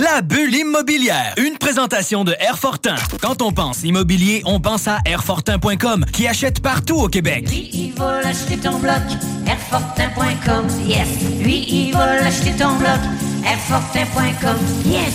La bulle immobilière, une présentation de Airfortin. Quand on pense immobilier, on pense à Airfortin.com qui achète partout au Québec. Lui, il va l'acheter ton bloc. Airfortin.com, yes. Lui, il va l'acheter ton bloc. Yes.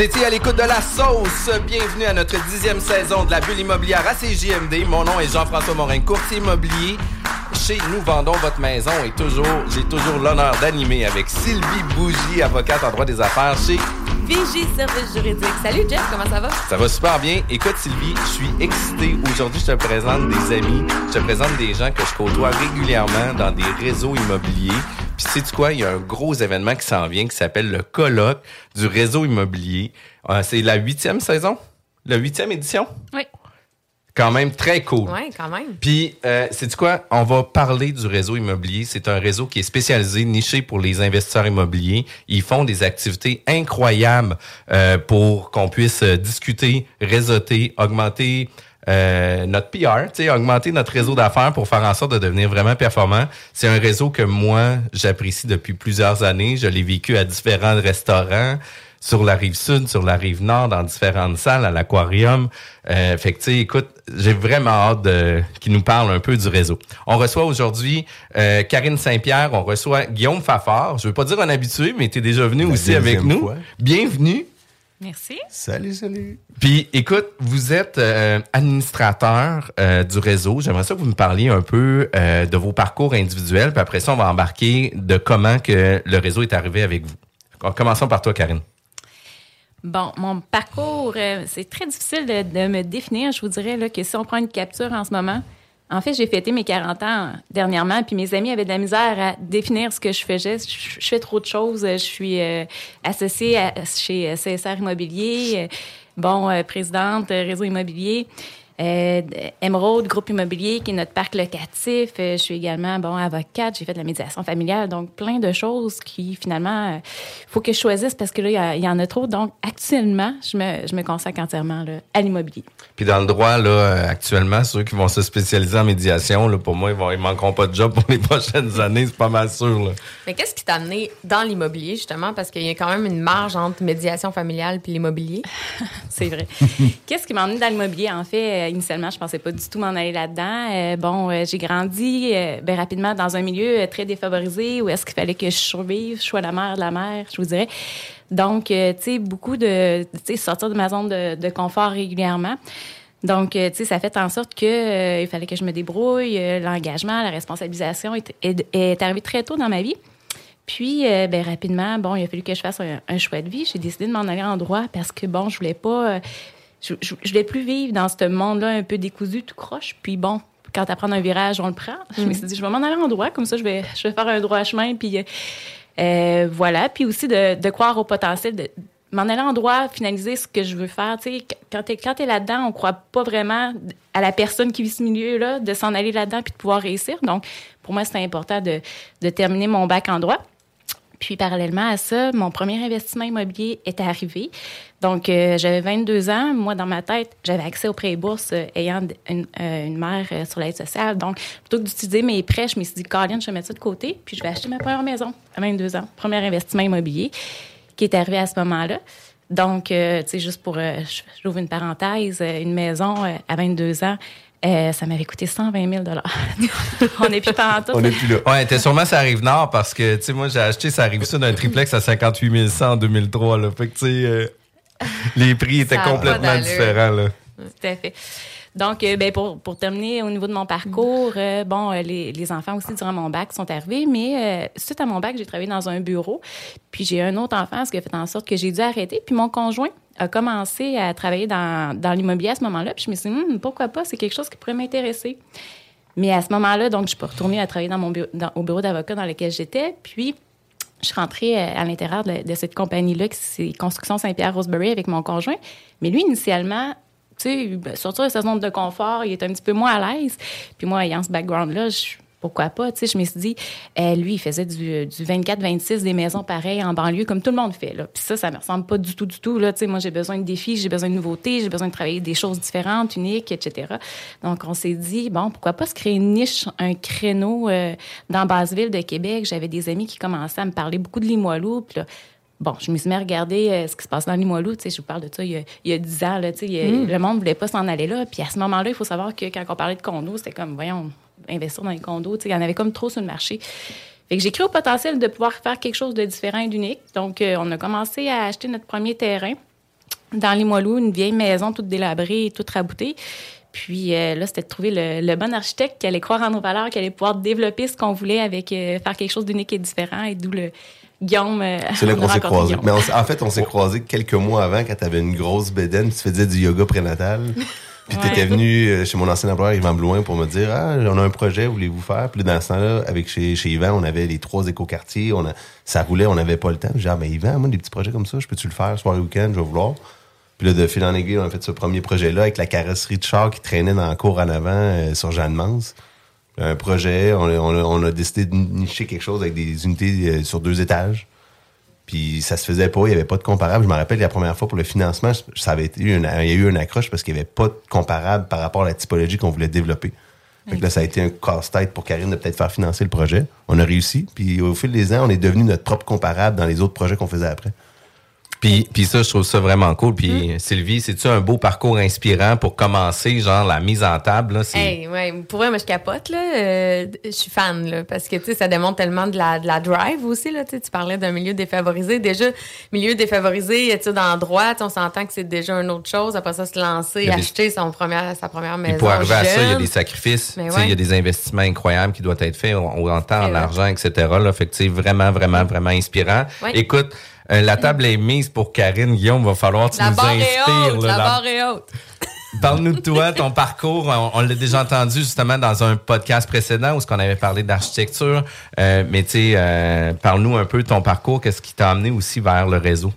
Vous étiez à l'écoute de la sauce. Bienvenue à notre dixième saison de la bulle immobilière à CJMD. Mon nom est Jean-François Morin, courtier immobilier. Chez Nous Vendons Votre Maison et toujours, j'ai toujours l'honneur d'animer avec Sylvie Bougie, avocate en droit des affaires chez Vigie Service Juridique. Salut Jeff, comment ça va? Ça va super bien. Écoute, Sylvie, je suis excité. Aujourd'hui, je te présente des amis, je te présente des gens que je côtoie régulièrement dans des réseaux immobiliers. Puis, sais-tu quoi? Il y a un gros événement qui s'en vient qui s'appelle le colloque du réseau immobilier. Euh, c'est la huitième saison? La huitième édition? Oui. Quand même très cool. Oui, quand même. Puis, euh, c'est quoi? On va parler du réseau immobilier. C'est un réseau qui est spécialisé, niché pour les investisseurs immobiliers. Ils font des activités incroyables euh, pour qu'on puisse euh, discuter, réseauter, augmenter euh, notre PR, tu sais, augmenter notre réseau d'affaires pour faire en sorte de devenir vraiment performant. C'est un réseau que moi, j'apprécie depuis plusieurs années. Je l'ai vécu à différents restaurants sur la rive sud, sur la rive nord, dans différentes salles, à l'aquarium. Euh, fait que, tu sais, écoute, j'ai vraiment hâte de, qu'il nous parle un peu du réseau. On reçoit aujourd'hui euh, Karine Saint-Pierre, on reçoit Guillaume Fafard. Je veux pas dire un habitué, mais tu es déjà venu La aussi avec nous. fois. Bienvenue. Merci. Salut, salut. Puis, écoute, vous êtes euh, administrateur euh, du réseau. J'aimerais ça que vous me parliez un peu euh, de vos parcours individuels. Puis après ça, on va embarquer de comment que le réseau est arrivé avec vous. Commençons par toi, Karine. Bon, mon parcours, euh, c'est très difficile de, de me définir. Je vous dirais là, que si on prend une capture en ce moment, en fait, j'ai fêté mes 40 ans dernièrement, puis mes amis avaient de la misère à définir ce que je faisais. Je, fais trop de choses. Je suis euh, associée chez euh, CSR Immobilier, euh, bon, présidente réseau immobilier. Euh, Emerald, groupe immobilier, qui est notre parc locatif. Je suis également, bon, avocate. J'ai fait de la médiation familiale. Donc, plein de choses qui, finalement, il faut que je choisisse parce que là, il y y, en a trop. Donc, actuellement, je me, je me consacre entièrement là, à l'immobilier. Puis dans le droit, là, euh, actuellement, ceux qui vont se spécialiser en médiation, là, pour moi, ils, vont, ils manqueront pas de job pour les prochaines années, c'est pas mal sûr. Là. Mais qu'est-ce qui t'a amené dans l'immobilier, justement? Parce qu'il y a quand même une marge entre médiation familiale puis l'immobilier. C'est vrai. Qu'est-ce qui m'a emmené dans l'immobilier? En fait, euh, initialement, je pensais pas du tout m'en aller là-dedans. Euh, bon, euh, j'ai grandi euh, ben, rapidement dans un milieu euh, très défavorisé où est-ce qu'il fallait que je survive, je sois la mère de la mère, je vous dirais. Donc, euh, tu sais, beaucoup de, tu sais, sortir de ma zone de, de confort régulièrement. Donc, euh, tu sais, ça fait en sorte que euh, il fallait que je me débrouille. L'engagement, la responsabilisation est, est, est arrivé très tôt dans ma vie. Puis, euh, ben, rapidement, bon, il a fallu que je fasse un, un choix de vie. J'ai décidé de m'en aller en droit parce que, bon, je voulais pas... je, je, je voulais plus vivre dans ce monde-là un peu décousu, tout croche. Puis, bon, quand tu apprends un virage, on le prend. Je me suis dit, je vais m'en aller en droit. Comme ça, je vais, je vais faire un droit chemin. Puis, euh, euh, voilà. Puis aussi de, de croire au potentiel, de m'en aller en droit, finaliser ce que je veux faire. Tu sais, quand tu es, t'es là-dedans, on croit pas vraiment à la personne qui vit ce milieu-là, de s'en aller là-dedans puis de pouvoir réussir. Donc, pour moi, c'était important de, de terminer mon bac en droit. Puis, parallèlement à ça, mon premier investissement immobilier est arrivé. Donc, euh, j'avais 22 ans. Moi, dans ma tête, j'avais accès aux prêts et bourses euh, ayant euh, une mère sur l'aide sociale. Donc, plutôt que d'utiliser mes prêts, je me suis dit, Colin, je vais mettre ça de côté, puis je vais acheter ma première maison à 22 ans. Premier investissement immobilier qui est arrivé à ce moment-là. Donc, tu sais, juste pour, j'ouvre une parenthèse, une maison à 22 ans, euh, ça m'avait coûté 120 000 On n'est plus pas en tout. On est plus là. Ouais, t'es sûrement ça arrive nord parce que, tu sais, moi, j'ai acheté ça arrive ça d'un triplex à 58 100 en 2003, là. Fait que, tu sais, euh, les prix étaient complètement différents, là. Tout à fait. Donc, euh, ben, pour, pour terminer au niveau de mon parcours, euh, bon, euh, les, les enfants aussi durant mon bac sont arrivés, mais suite à mon bac, j'ai travaillé dans un bureau. Puis j'ai un autre enfant, ce qui a fait en sorte que j'ai dû arrêter. Puis mon conjoint a commencé à travailler dans, dans l'immobilier à ce moment-là. Puis je me suis dit, Hum, pourquoi pas, c'est quelque chose qui pourrait m'intéresser. Mais à ce moment-là, donc, je peux retourner à travailler dans mon au bureau d'avocat dans lequel j'étais. Puis, je suis rentrée à l'intérieur de, de cette compagnie-là, qui c'est Construction Saint-Pierre-Roseberry, avec mon conjoint. Mais lui, initialement, tu sais, ben, sortir de sa zone de confort, il est un petit peu moins à l'aise. Puis moi, ayant ce background-là, pourquoi pas, tu sais, je me suis dit, euh, lui, il faisait du, du 24-26 des maisons pareilles en banlieue, comme tout le monde fait. Puis ça, ça me ressemble pas du tout, du tout, là. Tu sais, moi, j'ai besoin de défis, j'ai besoin de nouveautés, j'ai besoin de travailler des choses différentes, uniques, etc. Donc, on s'est dit, bon, pourquoi pas se créer une niche, un créneau euh, dans Basseville de Québec. J'avais des amis qui commençaient à me parler beaucoup de Limoilou, puis là, Bon, je me suis mis à regarder euh, ce qui se passe dans Limoilou. Tu sais, je vous parle de ça il y a, il y a 10 ans. Là, tu sais, il y a- Mm. Le monde ne voulait pas s'en aller là. Puis à ce moment-là, il faut savoir que quand on parlait de condos, c'était comme, voyons, investir dans les condos. Tu sais, il y en avait comme trop sur le marché. Fait que j'ai cru au potentiel de pouvoir faire quelque chose de différent et d'unique. Donc, euh, on a commencé à acheter notre premier terrain dans Limoilou, une vieille maison toute délabrée et toute raboutée. Puis euh, là, c'était de trouver le, le bon architecte qui allait croire en nos valeurs, qui allait pouvoir développer ce qu'on voulait avec euh, faire quelque chose d'unique et différent. Et d'où le Guillaume. euh, C'est là qu'on s'est croisés. Mais on en fait, on s'est croisés quelques mois avant quand t'avais une grosse bédaine, tu faisais du yoga prénatal. Puis Ouais. t'étais venu euh, chez mon ancien employeur, Yvan Blouin, pour me dire Ah, on a un projet, voulez-vous faire? Puis dans ce temps-là, avec chez, chez Yvan, on avait les trois écoquartiers, on a, ça roulait, on n'avait pas le temps. J'ai dit, ah, ben Yvan, moi, des petits projets comme ça, je peux-tu le faire, soir et week-end, je vais vouloir. Puis là, de fil en aiguille, on a fait ce premier projet-là avec la carrosserie de char qui traînait dans la cour en avant euh, sur Jeanne Mance. Un projet, on a, décidé de nicher quelque chose avec des unités euh, sur deux étages. Puis ça se faisait pas, il n'y avait pas de comparable. Je me rappelle la première fois pour le financement, il y a eu une accroche parce qu'il n'y avait pas de comparable par rapport à la typologie qu'on voulait développer. Fait là, ça a été un casse-tête pour Karine de peut-être faire financer le projet. On a réussi. Puis au fil des ans, on est devenu notre propre comparable dans les autres projets qu'on faisait après. Puis, puis ça, je trouve ça vraiment cool. Puis Sylvie, c'est-tu un beau parcours inspirant pour commencer, genre la mise en table? Là, c'est- Hey, ouais, pour vrai, moi, je capote, là. Euh, je suis fan, là, parce que, tu sais, ça démontre tellement de la, de la drive aussi, là. Tu parlais d'un milieu défavorisé. Déjà, milieu défavorisé, études en droit, on s'entend que c'est déjà une autre chose. Après ça, se lancer, des- acheter son première, sa première maison. Puis pour arriver à ça, il y a des sacrifices. Mais Tu sais, Il y a des investissements incroyables qui doivent être faits en, en temps, en vrai. argent, etc. Là, fait que, sais, vraiment, vraiment, vraiment inspirant. Ouais. Écoute, euh, la table est mise pour Karine. Guillaume, va falloir que tu La nous barre est inspires. haute, là, la la- barre est haute. Parle-nous de toi, ton parcours. On, on l'a déjà entendu justement dans un podcast précédent où ce qu'on avait parlé d'architecture. Euh, mais tu sais, euh, parle-nous un peu de ton parcours. Qu'est-ce qui t'a amené aussi vers le réseau?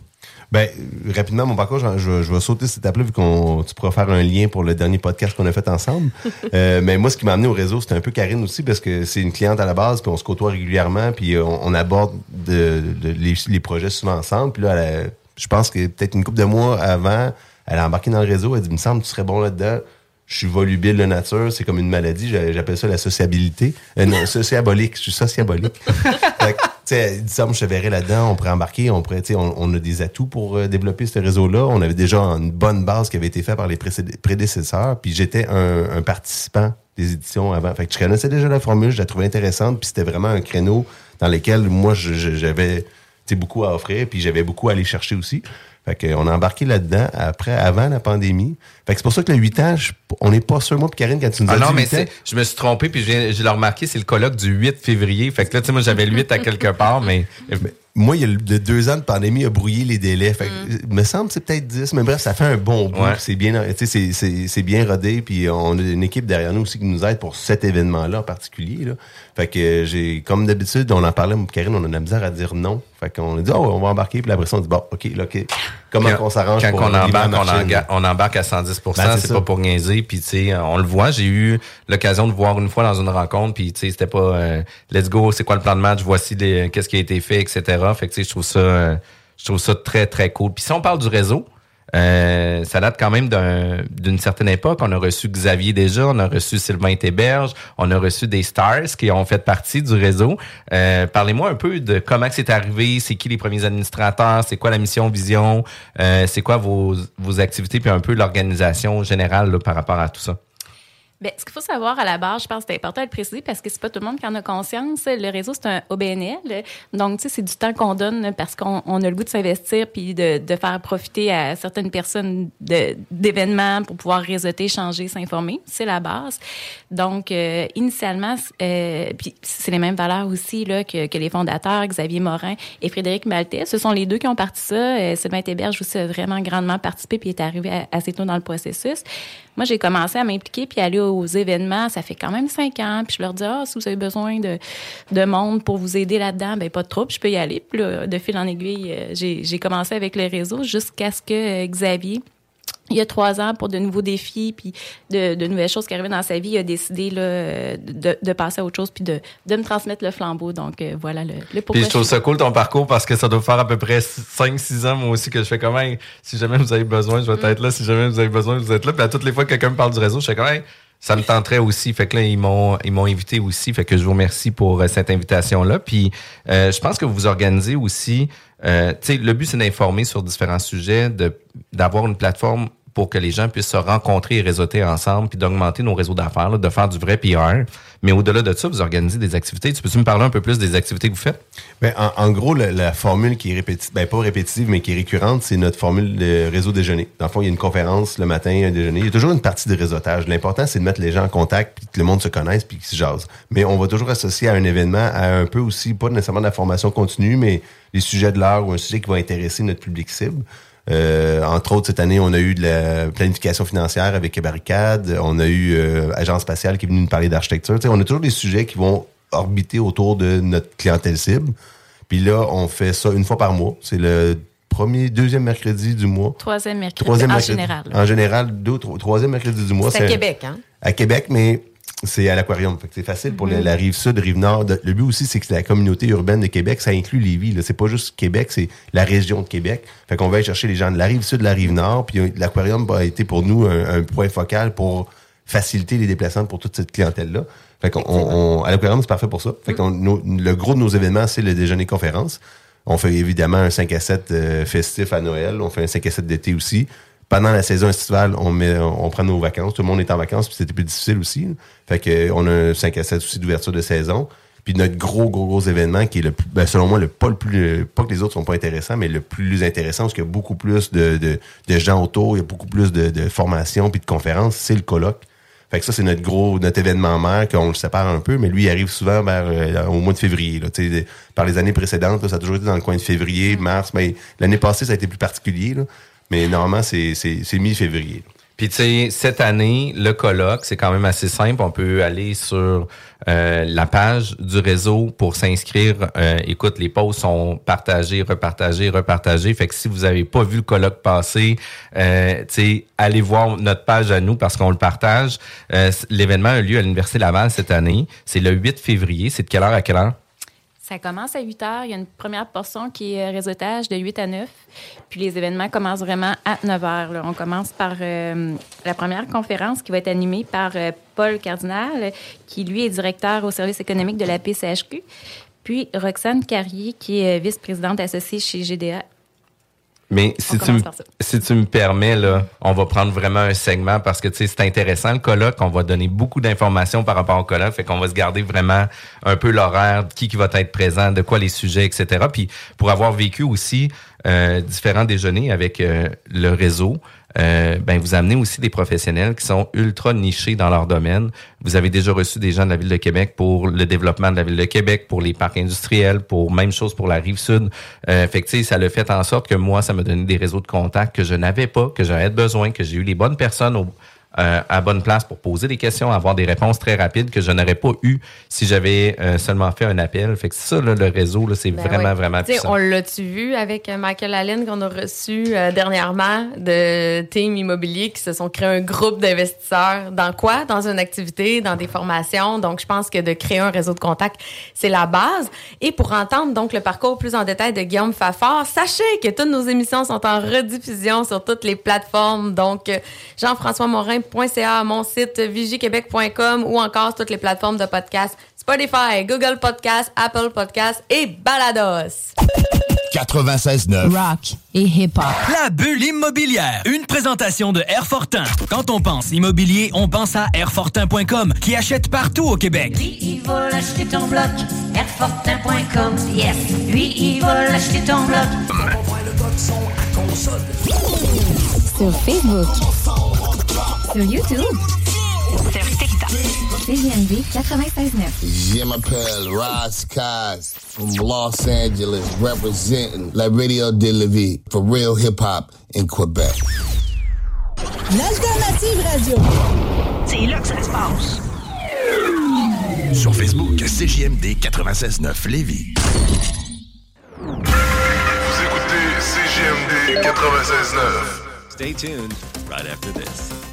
Ben, rapidement, mon parcours, je, je vais- sauter cette étape-là vu qu'on tu pourras faire un lien pour le dernier podcast qu'on a fait ensemble. Euh, mais moi, ce qui m'a amené au réseau, c'était un peu Karine aussi parce que c'est une cliente à la base, puis on se côtoie régulièrement, puis euh, on, on aborde de, de- les, les projets souvent ensemble. Puis là, elle a- je pense que peut-être une couple de mois avant, elle a embarqué dans le réseau. Elle dit, il me semble que tu serais bon là-dedans. Je suis volubile de nature, c'est comme une maladie. J'a- J'appelle ça la sociabilité. Euh, non, sociabolique. Je suis sociabolique. Fait elle dit ça, je verrais là-dedans, on pourrait embarquer, on pourrait, on, on a des atouts pour euh, développer ce réseau-là. On avait déjà une bonne base qui avait été faite par les prédécesseurs, puis j'étais un, participant des éditions avant. Fait que je connaissais déjà la formule, je la trouvais intéressante, puis c'était vraiment un créneau dans lequel moi, j'avais beaucoup à offrir, puis j'avais beaucoup à aller chercher aussi. Fait que on a embarqué là-dedans après, avant la pandémie. Fait que c'est pour ça que le 8 ans, je- on n'est pas sûr, moi puis Karine, quand tu nous as Ah non, mais 8 ans, je me suis trompé, puis je, viens- je l'ai remarqué, c'est le colloque du 8 février. Fait que là, tu sais, moi, j'avais le 8 à quelque part, mais... Moi, il y a le, le deux ans de pandémie a brouillé les délais. Fait que, il me semble que c'est peut-être 10, mais bref, ça fait un bon bout. Ouais. C'est bien, tu sais, c'est- c'est c'est bien rodé. Puis on a une équipe derrière nous aussi qui nous aide pour cet événement-là en particulier. Là. Fait que euh, j'ai, comme d'habitude, on en parlait, Karine, on a de la misère à dire non. Fait qu'on a dit, oh, on va embarquer. Puis après ça, on dit, bon, OK, là, OK. Comment Quand- on s'arrange Quand pour on embarque, on, enga- on embarque à 110 Ben, c'est pas pour niaiser. Puis, tu sais, on le voit. J'ai eu l'occasion de voir une fois dans une rencontre. Puis, tu sais, c'était pas euh, let's go, c'est quoi le plan de match, voici les- qu'est-ce qui a été fait, etc. Fait que, tu sais, je trouve ça, euh, je trouve ça très, très cool. Puis, si on parle du réseau, euh, ça date quand même d'un- d'une certaine époque. On a reçu Xavier déjà, on a reçu Sylvain Théberge, on a reçu des stars qui ont fait partie du réseau. Euh, Parlez-moi un peu de comment c'est arrivé, c'est qui les premiers administrateurs, c'est quoi la mission, vision, euh, c'est quoi vos, vos activités, puis un peu l'organisation générale par rapport à tout ça. Bien, ce qu'il faut savoir à la base, je pense que c'est important de le préciser parce que c'est pas tout le monde qui en a conscience. Le réseau, c'est un OBNL. Donc, tu sais, c'est du temps qu'on donne parce qu'on on a le goût de s'investir puis de, faire profiter à certaines personnes d'événements pour pouvoir réseauter, changer, s'informer. C'est la base. Donc, euh, initialement, euh, puis c'est les mêmes valeurs aussi là, que, les fondateurs, Xavier Morin et Frédéric Maltais. Ce sont les deux qui ont parti ça. Euh, Sylvain Théberge aussi a vraiment grandement participé puis est arrivé assez tôt dans le processus. Moi, j'ai commencé à m'impliquer puis aller aux événements. Ça fait quand même cinq ans. Puis je leur dis, ah, si vous avez besoin de, de monde pour vous aider là-dedans, ben pas de trouble, je peux y aller. Puis là, de fil en aiguille, euh, j'ai j'ai commencé avec le réseau jusqu'à ce que euh, Xavier il y a trois ans pour de nouveaux défis puis de, de nouvelles choses qui arrivaient dans sa vie, il a décidé là, de, de passer à autre chose puis de, de me transmettre le flambeau. Donc euh, voilà le, le pourquoi. Puis je trouve ça cool ton parcours parce que ça doit faire à peu près 5-6 ans moi aussi que je fais comme Hey, si jamais vous avez besoin, je vais être là, si jamais vous avez besoin, vous êtes là. Puis à toutes les fois que quelqu'un me parle du réseau, je fais comme Hey, ça me tenterait aussi. Fait que là, ils m'ont ils m'ont invité aussi. Fait que je vous remercie pour euh, cette invitation-là. Puis euh, je pense que vous organisez aussi. Euh, le but, c'est d'informer sur différents sujets, d'avoir une plateforme pour que les gens puissent se rencontrer et réseauter ensemble, puis d'augmenter nos réseaux d'affaires, de faire du vrai PR. Mais au-delà de ça, vous organisez des activités. Tu peux-tu me parler un peu plus des activités que vous faites? Ben, en, en gros, la, la formule qui est répétitive, ben, pas répétitive, mais qui est récurrente, c'est notre formule de réseau déjeuner. Dans le fond, il y a une conférence le matin, un déjeuner. Il y a toujours une partie de réseautage. L'important, c'est de mettre les gens en contact, puis que le monde se connaisse, puis qu'ils se jase. Mais on va toujours associer à un événement, à un peu aussi, pas nécessairement de la formation continue, mais les sujets de l'heure ou un sujet qui va intéresser notre public cible. Euh, entre autres, cette année, on a eu de la planification financière avec Barricade. On a eu euh, Agence spatiale qui est venue nous parler d'architecture. On a toujours des sujets qui vont orbiter autour de notre clientèle cible. Puis là, on fait ça une fois par mois. C'est le premier, deuxième mercredi du mois. Troisième mercredi, Troisième en mercredi- général. En général, deux, tro- troisième mercredi du mois. C'est à Québec, hein? À Québec, mais c'est à l'aquarium. Fait que c'est facile pour la- la, rive sud, rive nord. Le but aussi, c'est que la communauté urbaine de Québec, ça inclut Lévis. Là. C'est pas juste Québec, c'est la région de Québec. Fait qu'on va aller chercher les gens de la rive sud, de la rive nord. Puis euh, l'aquarium a été pour nous un, un point focal pour faciliter les déplacements pour toute cette clientèle-là. Fait qu'on on- on- à l'aquarium, c'est parfait pour ça. Fait qu'on nos- le gros de nos événements, c'est le déjeuner conférence. On fait évidemment un 5 à 7 euh, festif à Noël. On fait un 5 à 7 d'été aussi. Pendant la saison estivale, on, met, on prend nos vacances. Tout le monde est en vacances, puis c'était plus difficile aussi. Fait que euh, on a un 5 à 7 aussi d'ouverture de saison. Puis notre gros, gros, gros événement qui est le plus, ben, selon moi, le pas le plus, pas que les autres sont pas intéressants, mais le plus intéressant, parce qu'il y a beaucoup plus de, de, de gens autour, il y a beaucoup plus de, de formations puis de conférences, c'est le colloque. Fait que ça, c'est notre gros, notre événement mère, qu'on le sépare un peu, mais lui, il arrive souvent euh, au mois de février. Là, par les années précédentes, là, ça a toujours été dans le coin de février, mars, mais l'année passée, ça a été plus particulier. Là, mais normalement, c'est, mi-février. Puis tu sais, cette année, le colloque, c'est quand même assez simple. On peut aller sur euh, la page du réseau pour s'inscrire. Euh, écoute, les posts sont partagés, repartagés, repartagés. Fait que si vous n'avez pas vu le colloque passer, euh, tu sais, allez voir notre page à nous parce qu'on le partage. Euh, L'événement a lieu à l'Université Laval cette année. C'est le 8 février. C'est de quelle heure à quelle heure? Ça commence à 8 heures. Il y a une première portion qui est euh, réseautage de 8 à 9. Puis les événements commencent vraiment à 9 heures. On commence par euh, la première conférence qui va être animée par euh, Paul Cardinal, qui lui est directeur au service économique de la PCHQ. Puis Roxane Carrier, qui est vice-présidente associée chez GDA. Mais si tu, si tu me permets, là, on va prendre vraiment un segment parce que tu sais, c'est intéressant le colloque. On va donner beaucoup d'informations par rapport au colloque. Fait qu'on va se garder vraiment un peu l'horaire, qui, qui va être présent, de quoi les sujets, etc. Puis pour avoir vécu aussi euh, différents déjeuners avec euh, le réseau, euh, ben vous amenez aussi des professionnels qui sont ultra nichés dans leur domaine. Vous avez déjà reçu des gens de la ville de Québec pour le développement de la ville de Québec, pour les parcs industriels, pour même chose pour la rive sud. Euh, ça le fait en sorte que moi, ça m'a donné des réseaux de contacts que je n'avais pas, que j'avais besoin, que j'ai eu les bonnes personnes au, euh, à bonne place pour poser des questions, avoir des réponses très rapides que je n'aurais pas eu si j'avais euh, seulement fait un appel. Fait que ça, là, le réseau, c'est Ben vraiment, vraiment Tu sais, puissant. On l'a-tu vu avec euh, Michael Allen qu'on a reçu euh, dernièrement de Team Immobilier qui se sont créés un groupe d'investisseurs? Dans quoi? Dans une activité, dans des formations. Donc, je pense que de créer un réseau de contacts, c'est la base. Et pour entendre donc le parcours plus en détail de Guillaume Fafard, sachez que toutes nos émissions sont en rediffusion sur toutes les plateformes. Donc, euh, mon site vigiquebec.com ou encore toutes les plateformes de podcast Spotify, Google Podcast, Apple Podcast et Balados. 96.9. Rock et hip-hop. La bulle immobilière. Une présentation de Airfortin. Quand on pense immobilier, on pense à Airfortin.com qui achète partout au Québec. Lui, il va l'acheter ton bloc. Airfortin.com, yes. Lui, il va l'acheter ton bloc. Sur Facebook. Sur YouTube. Sur TikTok. CGMD 96.9. Je m'appelle Ross Kaz from Los Angeles, representing La Radio de la Vie for real hip hop in Quebec. L'alternative radio. C'est là que ça se passe. Sur Facebook, CJMD 96.9 Lévis. Vous écoutez CJMD 96.9. Stay tuned right after this.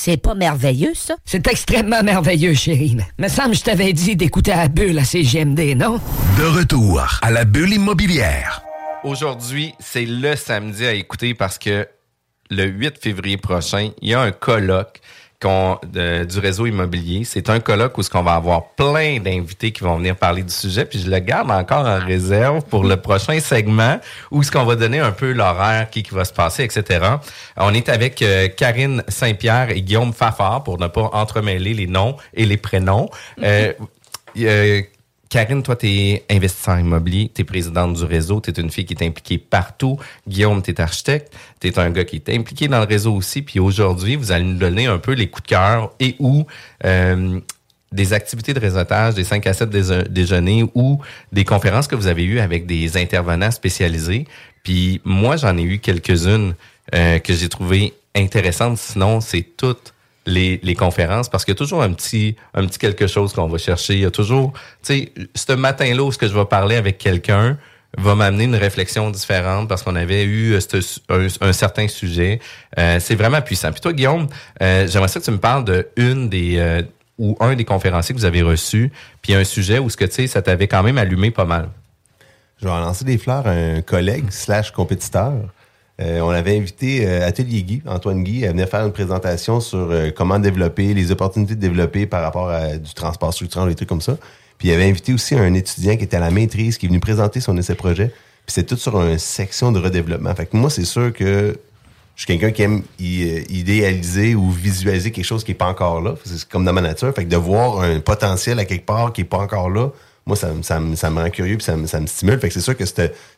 C'est pas merveilleux, ça? C'est extrêmement merveilleux, chérie. Me semble que je t'avais dit d'écouter à la bulle à CGMD, non? De retour à la bulle immobilière. Aujourd'hui, c'est le samedi à écouter parce que le 8 février prochain, il y a un colloque du réseau immobilier. C'est un colloque où ce qu'on va avoir plein d'invités qui vont venir parler du sujet. Puis je le garde encore en réserve pour le prochain segment où ce qu'on va donner un peu l'horaire qui, qui va se passer, etc. On est avec euh, Karine Saint-Pierre et Guillaume Fafard pour ne pas entremêler les noms et les prénoms. Euh, euh, Karine, toi, tu es investisseur immobilier, tu es présidente du réseau, tu es une fille qui est impliquée partout. Guillaume, tu es architecte, tu es un gars qui est impliqué dans le réseau aussi. Puis aujourd'hui, vous allez nous donner un peu les coups de cœur et où euh, des activités de réseautage, des 5 à 7 déje- déjeuners ou des conférences que vous avez eues avec des intervenants spécialisés. Puis moi, j'en ai eu quelques-unes euh, que j'ai trouvées intéressantes. Sinon, c'est toutes les, les conférences parce qu'il y a toujours un petit, un petit quelque chose qu'on va chercher. Il y a toujours, tu sais, ce matin-là où ce que je vais parler avec quelqu'un va m'amener une réflexion différente parce qu'on avait eu euh, un, un certain sujet. Euh, c'est vraiment puissant. Puis toi, Guillaume, euh, j'aimerais ça que tu me parles de des euh, ou un des conférenciers que vous avez reçu, puis un sujet où ce que tu sais, ça t'avait quand même allumé pas mal. Je vais en lancer des fleurs à un collègue slash compétiteur. Euh, on avait invité euh, Atelier Guy, Antoine Guy, à venir faire une présentation sur euh, comment développer, les opportunités de développer par rapport à du transport structurant, des trucs comme ça. Puis il avait invité aussi un étudiant qui était à la maîtrise, qui est venu présenter son essai projet. Puis c'est tout sur une section de redéveloppement. Fait que moi, c'est sûr que je suis quelqu'un qui aime euh, idéaliser ou visualiser quelque chose qui est pas encore là. C'est comme dans ma nature. Fait que de voir un potentiel à quelque part qui est pas encore là, moi, ça, me- ça, ça me rend curieux puis ça, me- stimule. Fait que c'est sûr que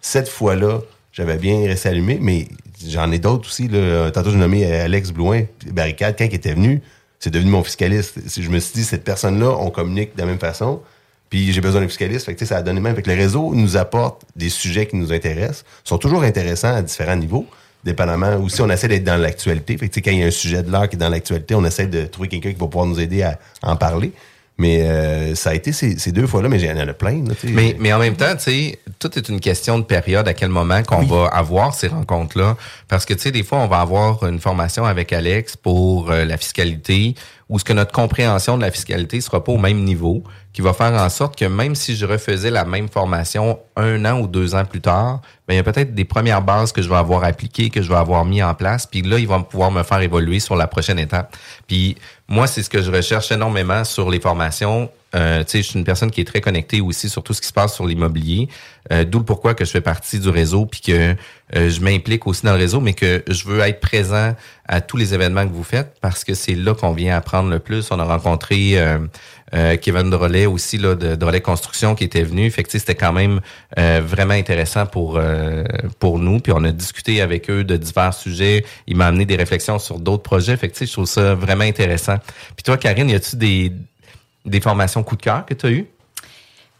cette fois-là, j'avais bien resté allumé, mais j'en ai d'autres aussi. Là. Tantôt, j'ai nommé Alex Blouin, Barricade, quand il était venu, c'est devenu mon fiscaliste. Je me suis dit, cette personne-là, on communique de la même façon. Puis j'ai besoin d'un fiscaliste. Fait que, ça a donné même. Fait que le réseau nous apporte des sujets qui nous intéressent. Sont toujours intéressants à différents niveaux. Dépendamment. Aussi, on essaie d'être dans l'actualité. Fait quand il y a un sujet de l'art qui est dans l'actualité, on essaie de trouver quelqu'un qui va pouvoir nous aider à en parler. Mais euh, ça a été ces, ces deux fois-là, mais il y en a plein. Là. Mais, mais en même temps, tu sais, tout est une question de période, à quel moment qu'on va avoir ces rencontres-là. Parce que, tu sais, des fois, on va avoir une formation avec Alex pour euh, la fiscalité où ce que notre compréhension de la fiscalité sera pas au même niveau, qui va faire en sorte que même si je refaisais la même formation un an ou deux ans plus tard, ben, il y a peut-être des premières bases que je vais avoir appliquées, que je vais avoir mis en place, puis là, il va pouvoir me faire évoluer sur la prochaine étape. Puis moi, c'est ce que je recherche énormément sur les formations. Euh, je suis une personne qui est très connectée aussi sur tout ce qui se passe sur l'immobilier. Euh, D'où le pourquoi que je fais partie du réseau, puis que euh, je m'implique aussi dans le réseau, mais que je veux être présent à tous les événements que vous faites parce que c'est là qu'on vient apprendre le plus. On a rencontré euh, euh, Kevin Drolet aussi là, de Drolet Construction qui était venu. Fait que c'était quand même euh, vraiment intéressant pour pour nous. Puis on a discuté avec eux de divers sujets. Il m'a amené des réflexions sur d'autres projets. Fait que je trouve ça vraiment intéressant. Puis toi, Karine, y a-tu des des formations coup de cœur que tu as eues?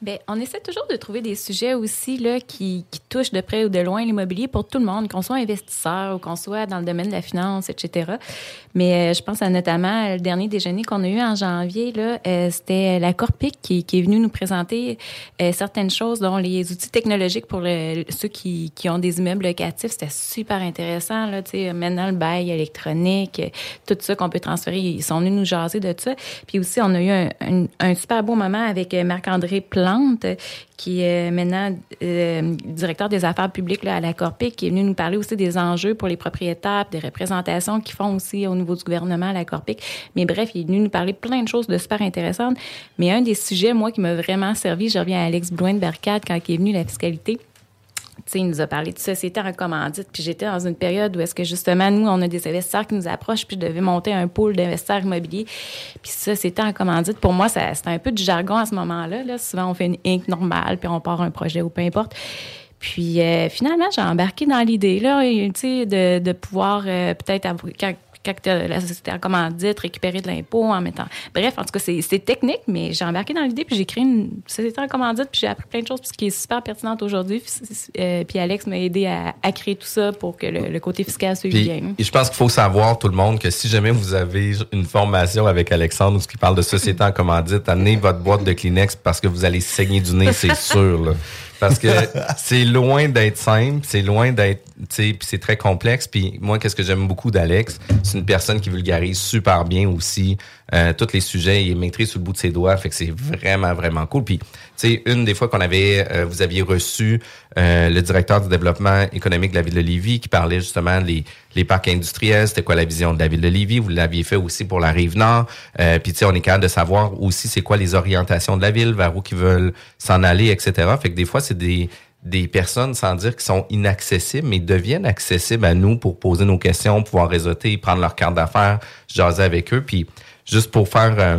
Bien, on essaie toujours de trouver des sujets aussi là, qui, touchent de près ou de loin l'immobilier pour tout le monde, qu'on soit investisseur ou qu'on soit dans le domaine de la finance, etc. Mais euh, je pense notamment le dernier déjeuner qu'on a eu en janvier, euh, c'était la Corpic qui, est venue nous présenter euh, certaines choses, dont les outils technologiques pour ceux qui, ont des immeubles locatifs. C'était super intéressant. Là, maintenant, le bail électronique, euh, tout ça qu'on peut transférer, ils sont venus nous jaser de ça. Puis aussi, on a eu un, super beau moment avec euh, Marc-André Qui est maintenant euh, directeur des affaires publiques là, à la Corpic, qui est venu nous parler aussi des enjeux pour les propriétaires, des représentations qu'ils font aussi au niveau du gouvernement à la Corpic. Mais bref, il est venu nous parler plein de choses de super intéressantes. Mais un des sujets, moi, qui m'a vraiment servi, je reviens à Alex Blouin de quand il est venu la fiscalité. Il nous a parlé de société en commandite. Puis j'étais dans une période où est-ce que justement, nous, on a des investisseurs qui nous approchent, puis je devais monter un pôle d'investisseurs immobiliers. Puis société en commandite, pour moi, c'était un peu du jargon à ce moment-là. Là. Souvent, on fait une inc normale, puis on part un projet ou peu importe. Puis euh, finalement, j'ai embarqué dans l'idée là, de, de pouvoir euh, peut-être quand quand la société en commandite, récupérer de l'impôt en mettant. Bref, en tout cas, c'est technique, mais j'ai embarqué dans l'idée, puis j'ai créé une société en commandite, puis j'ai appris plein de choses, puis ce qui est super pertinente aujourd'hui. Puis, euh, puis Alex m'a aidé à, à créer tout ça pour que le, le côté fiscal suive Puis, bien. et je pense qu'il faut savoir, tout le monde, que si jamais vous avez une formation avec Alexandre ou ce qui parle de société en commandite, amenez votre boîte de Kleenex parce que vous allez saigner du nez, c'est sûr. Là. Parce que c'est loin d'être simple, c'est loin d'être, tu sais, puis c'est très complexe. Puis moi, qu'est-ce que j'aime beaucoup d'Alex, c'est une personne qui vulgarise super bien aussi euh, tous les sujets, il maîtrise sur le bout de ses doigts, fait que c'est vraiment vraiment cool. Puis, tu sais, une des fois qu'on avait, euh, vous aviez reçu euh, le directeur du développement économique de la ville de Lévis qui parlait justement les les parcs industriels, c'était quoi la vision de la ville de Lévis, vous l'aviez fait aussi pour la rive nord. Euh, puis tu sais, on est capable de savoir aussi c'est quoi les orientations de la ville, vers où ils veulent s'en aller, etc. Fait que des fois, c'est des des personnes, sans dire qu'ils sont inaccessibles, mais deviennent accessibles à nous pour poser nos questions, pouvoir réseauter, prendre leur carte d'affaires, jaser avec eux. Puis juste pour faire euh,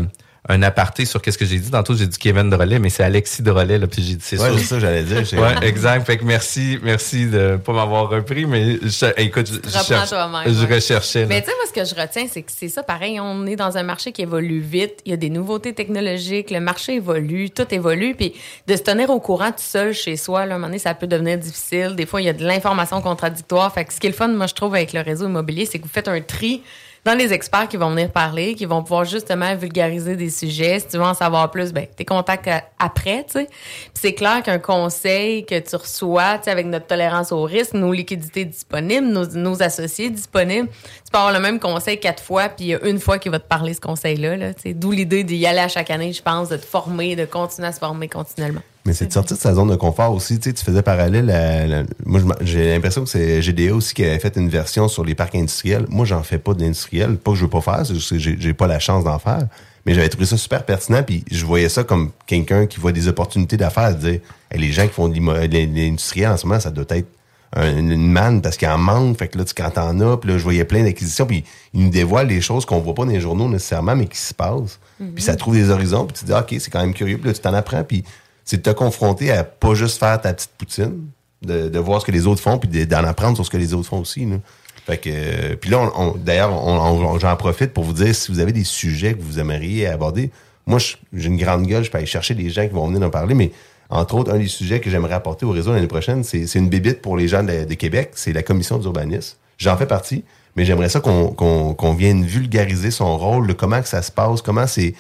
un aparté sur qu'est-ce que j'ai dit. Tantôt, j'ai dit Kevin Drolet, mais c'est Alexis Drolet, là, puis j'ai dit c'est Ouais, sûr. c'est ça, j'allais dire. Ouais, exact. Fait que merci, merci de pas m'avoir repris, mais je, écoute, je, je reprends cherche- toi-même, je ouais. recherchais. là. Mais tu sais, moi, ce que je retiens, c'est que c'est ça, pareil, on est dans un marché qui évolue vite. Il y a des nouveautés technologiques, le marché évolue, tout évolue. Puis de se tenir au courant tout seul chez soi, là, à un moment donné, ça peut devenir difficile. Des fois, il y a de l'information contradictoire. Fait que ce qui est le fun, moi, je trouve, avec le réseau immobilier, c'est que vous faites un tri dans les experts qui vont venir parler, qui vont pouvoir justement vulgariser des sujets. Si tu veux en savoir plus, ben, tes contacts à- après, tu sais. C'est clair qu'un conseil que tu reçois, tu sais, avec notre tolérance au risque, nos liquidités disponibles, nos associés disponibles, avoir le même conseil quatre fois, puis il y a une fois qui va te parler ce conseil-là, là. D'où l'idée d'y aller à chaque année, je pense, de te former, de continuer à se former continuellement. Mais c'est de sortir de sa zone de confort aussi. Tu sais, tu faisais parallèle moi, j'ai l'impression que c'est GDA aussi qui avait fait une version sur les parcs industriels. Moi, j'en fais pas d'industriel. Pas que je veux pas faire, j'ai pas la chance d'en faire. Mais j'avais trouvé ça super pertinent, puis je voyais ça comme quelqu'un qui voit des opportunités d'affaires, dire les gens qui font de l'industriel en ce moment, ça doit être un- une manne parce qu'il en manque. Fait que là, tu, quand t'en as, puis là, je voyais plein d'acquisitions, puis ils nous dévoilent les choses qu'on voit pas dans les journaux nécessairement, mais qui se passent. Mhm. Puis ça trouve des horizons, puis tu te dis, OK, c'est quand même curieux, puis là, tu t'en apprends, puis c'est de te confronter à pas juste faire ta petite poutine, de, de voir ce que les autres font, puis de- d'en apprendre sur ce que les autres font aussi. Là. Fait que, euh, puis là, on- on- d'ailleurs, on, on- j'en profite pour vous dire si vous avez des sujets que vous aimeriez aborder. Moi, j'ai une grande gueule, je peux aller chercher des gens qui vont venir en parler, mais entre autres, un des sujets que j'aimerais apporter au réseau l'année prochaine, c'est c'est une bébite pour les gens de, Québec, c'est la commission d'urbanisme. J'en fais partie, mais j'aimerais ça qu'on qu'on qu'on vienne vulgariser son rôle, le comment que ça se passe, comment c'est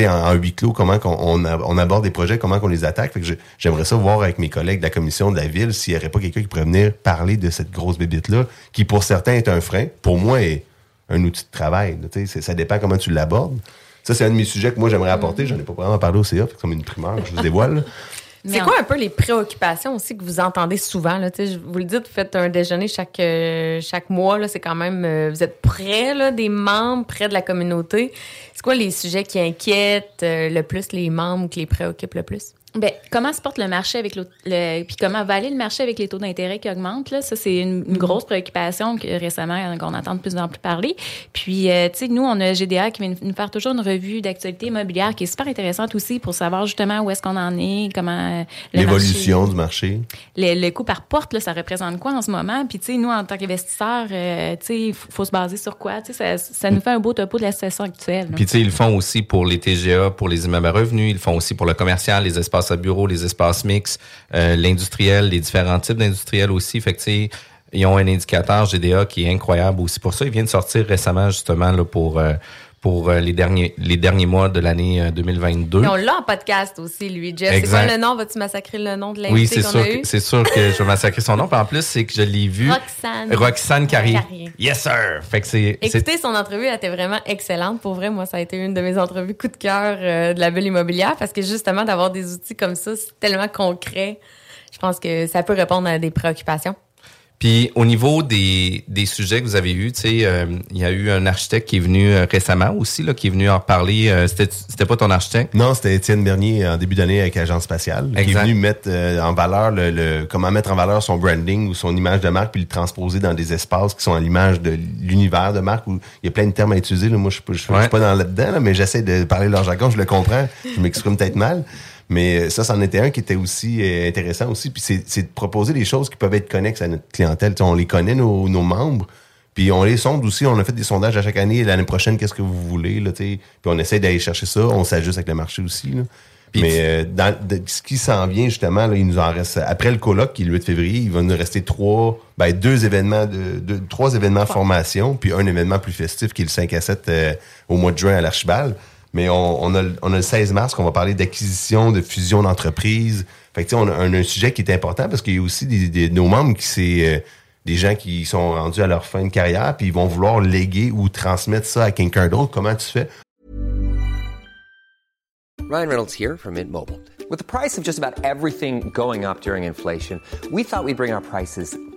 en, en huis clos, comment qu'on, on, aborde des projets, comment qu'on les attaque. J'aimerais ça voir avec mes collègues de la commission de la ville s'il n'y aurait pas quelqu'un qui pourrait venir parler de cette grosse bébite-là, qui pour certains est un frein. Pour moi, est un outil de travail. c'est- ça dépend comment tu l'abordes. Ça, c'est un de mes sujets que moi, j'aimerais apporter. J'en ai pas vraiment parlé au CA, que comme une primeur, je vous dévoile. C'est quoi un peu les préoccupations aussi que vous entendez souvent? Là? Tu sais, je vous le dites, vous faites un déjeuner chaque, euh, chaque mois. là, C'est quand même. euh, vous êtes près là, des membres, près de la communauté. C'est quoi les sujets qui inquiètent euh, le plus les membres ou qui les préoccupent le plus? Ben, comment se porte le marché avec le, le- puis comment va aller le marché avec les taux d'intérêt qui augmentent là? Ça c'est une, une grosse préoccupation que récemment euh, qu'on entend de plus en plus parler. Puis euh, tu sais nous on a GDA qui vient nous faire toujours une revue d'actualité immobilière qui est super intéressante aussi pour savoir justement où est-ce qu'on en est, comment euh, L'évolution du marché. le, le coût par porte, là, ça représente quoi en ce moment? Puis, tu sais, nous, en tant qu'investisseurs, euh, tu sais, il faut, faut se baser sur quoi? Tu sais, ça, ça nous fait un beau topo de la situation actuelle. Puis, tu sais, ils le font aussi pour les TGA, pour les immeubles à revenus. Ils le font aussi pour le commercial, les espaces les espaces mixtes, euh, l'industriel, les différents types d'industriels aussi. Fait que, ils ont un indicateur GDA qui est incroyable aussi. Pour ça, ils viennent de sortir récemment, justement, là, pour, euh, pour euh, les, derniers, les derniers mois de l'année euh, 2022. Et on l'a en podcast aussi, lui, Jeff. C'est quoi le nom? Vas-tu massacrer le nom de Oui, l'invité c'est qu'on sûr, c'est sûr que je vais massacrer son nom. Puis en plus, c'est que je l'ai vu. Roxane. Roxane Carrier. Carrier. Yes, sir. Fait que c'est. c'est- Écoutez, son entrevue elle était vraiment excellente. Pour vrai, moi, ça a été une de mes entrevues coup de cœur euh, de la bulle immobilière parce que justement, d'avoir des outils comme ça, c'est tellement concret. Je pense que ça peut répondre à des préoccupations. Puis au niveau des, des sujets que vous avez eus, tu sais, euh, il y a eu un architecte qui est venu euh, récemment aussi, là, qui est venu en parler. Euh, c'était, c'était pas ton architecte? Non, c'était Étienne Bernier en début d'année avec Agence Spatiale, qui est Exact. venu mettre euh, en valeur le, le- comment mettre en valeur son branding ou son image de marque, puis le transposer dans des espaces qui sont à l'image de l'univers de marque. Où il y a plein de termes à utiliser. là. Moi, je ne suis pas dans là-dedans, là, mais j'essaie de parler leur jargon. Je le comprends. Je m'exprime peut-être mal. Mais ça, c'en était un qui était aussi euh, intéressant aussi. Puis c'est de proposer des choses qui peuvent être connexes à notre clientèle. On les connaît, nos, nos membres. Puis on les sonde aussi. On a fait des sondages à chaque année. L'année prochaine, qu'est-ce que vous voulez? Là, puis on essaie d'aller chercher ça. On s'ajuste avec le marché aussi. Là. Mais euh, dans, de- ce qui s'en vient, justement, là, il nous en reste. Après le colloque, qui est le 8 février, il va nous rester trois, ben, deux événements, de, de- trois événements formation, puis un événement plus festif qui est le 5 à 7 euh, au mois de juin à l'Archibald. Mais on, on, a, le- on a le 16 mars qu'on va parler d'acquisition, de fusion d'entreprises. Fait que, tu sais, on a un, un sujet qui est important parce qu'il y a aussi des, des- nos membres qui c'est euh, des gens qui sont rendus à leur fin de carrière, puis ils vont vouloir léguer ou transmettre ça à quelqu'un d'autre. Comment tu fais? Ryan Reynolds here from Mint Mobile. With the price of just about everything going up during inflation, we thought we'd bring our prices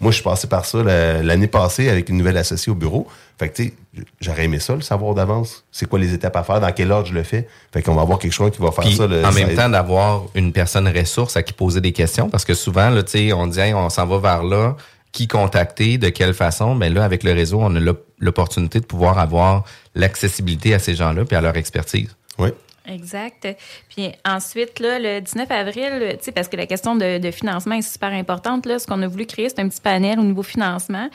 Moi, je suis passé par ça la- l'année passée avec une nouvelle associée au bureau. Fait que, tu sais, j'aurais aimé ça, le savoir d'avance. C'est quoi les étapes à faire, dans quel ordre je le fais? Fait qu'on va avoir quelque chose qui va faire Puis, ça. le en même 16. temps, d'avoir une personne ressource à qui poser des questions, parce que souvent, là, tu sais, on dit, Hey, on s'en va vers là, qui contacter, de quelle façon? Mais là, avec le réseau, on a l'op- l'opportunité de pouvoir avoir l'accessibilité à ces gens-là puis à leur expertise. Oui. Exact. Puis ensuite, là, le 19 avril, parce que la question de, financement est super importante, là, ce qu'on a voulu créer, c'est un petit panel au niveau financement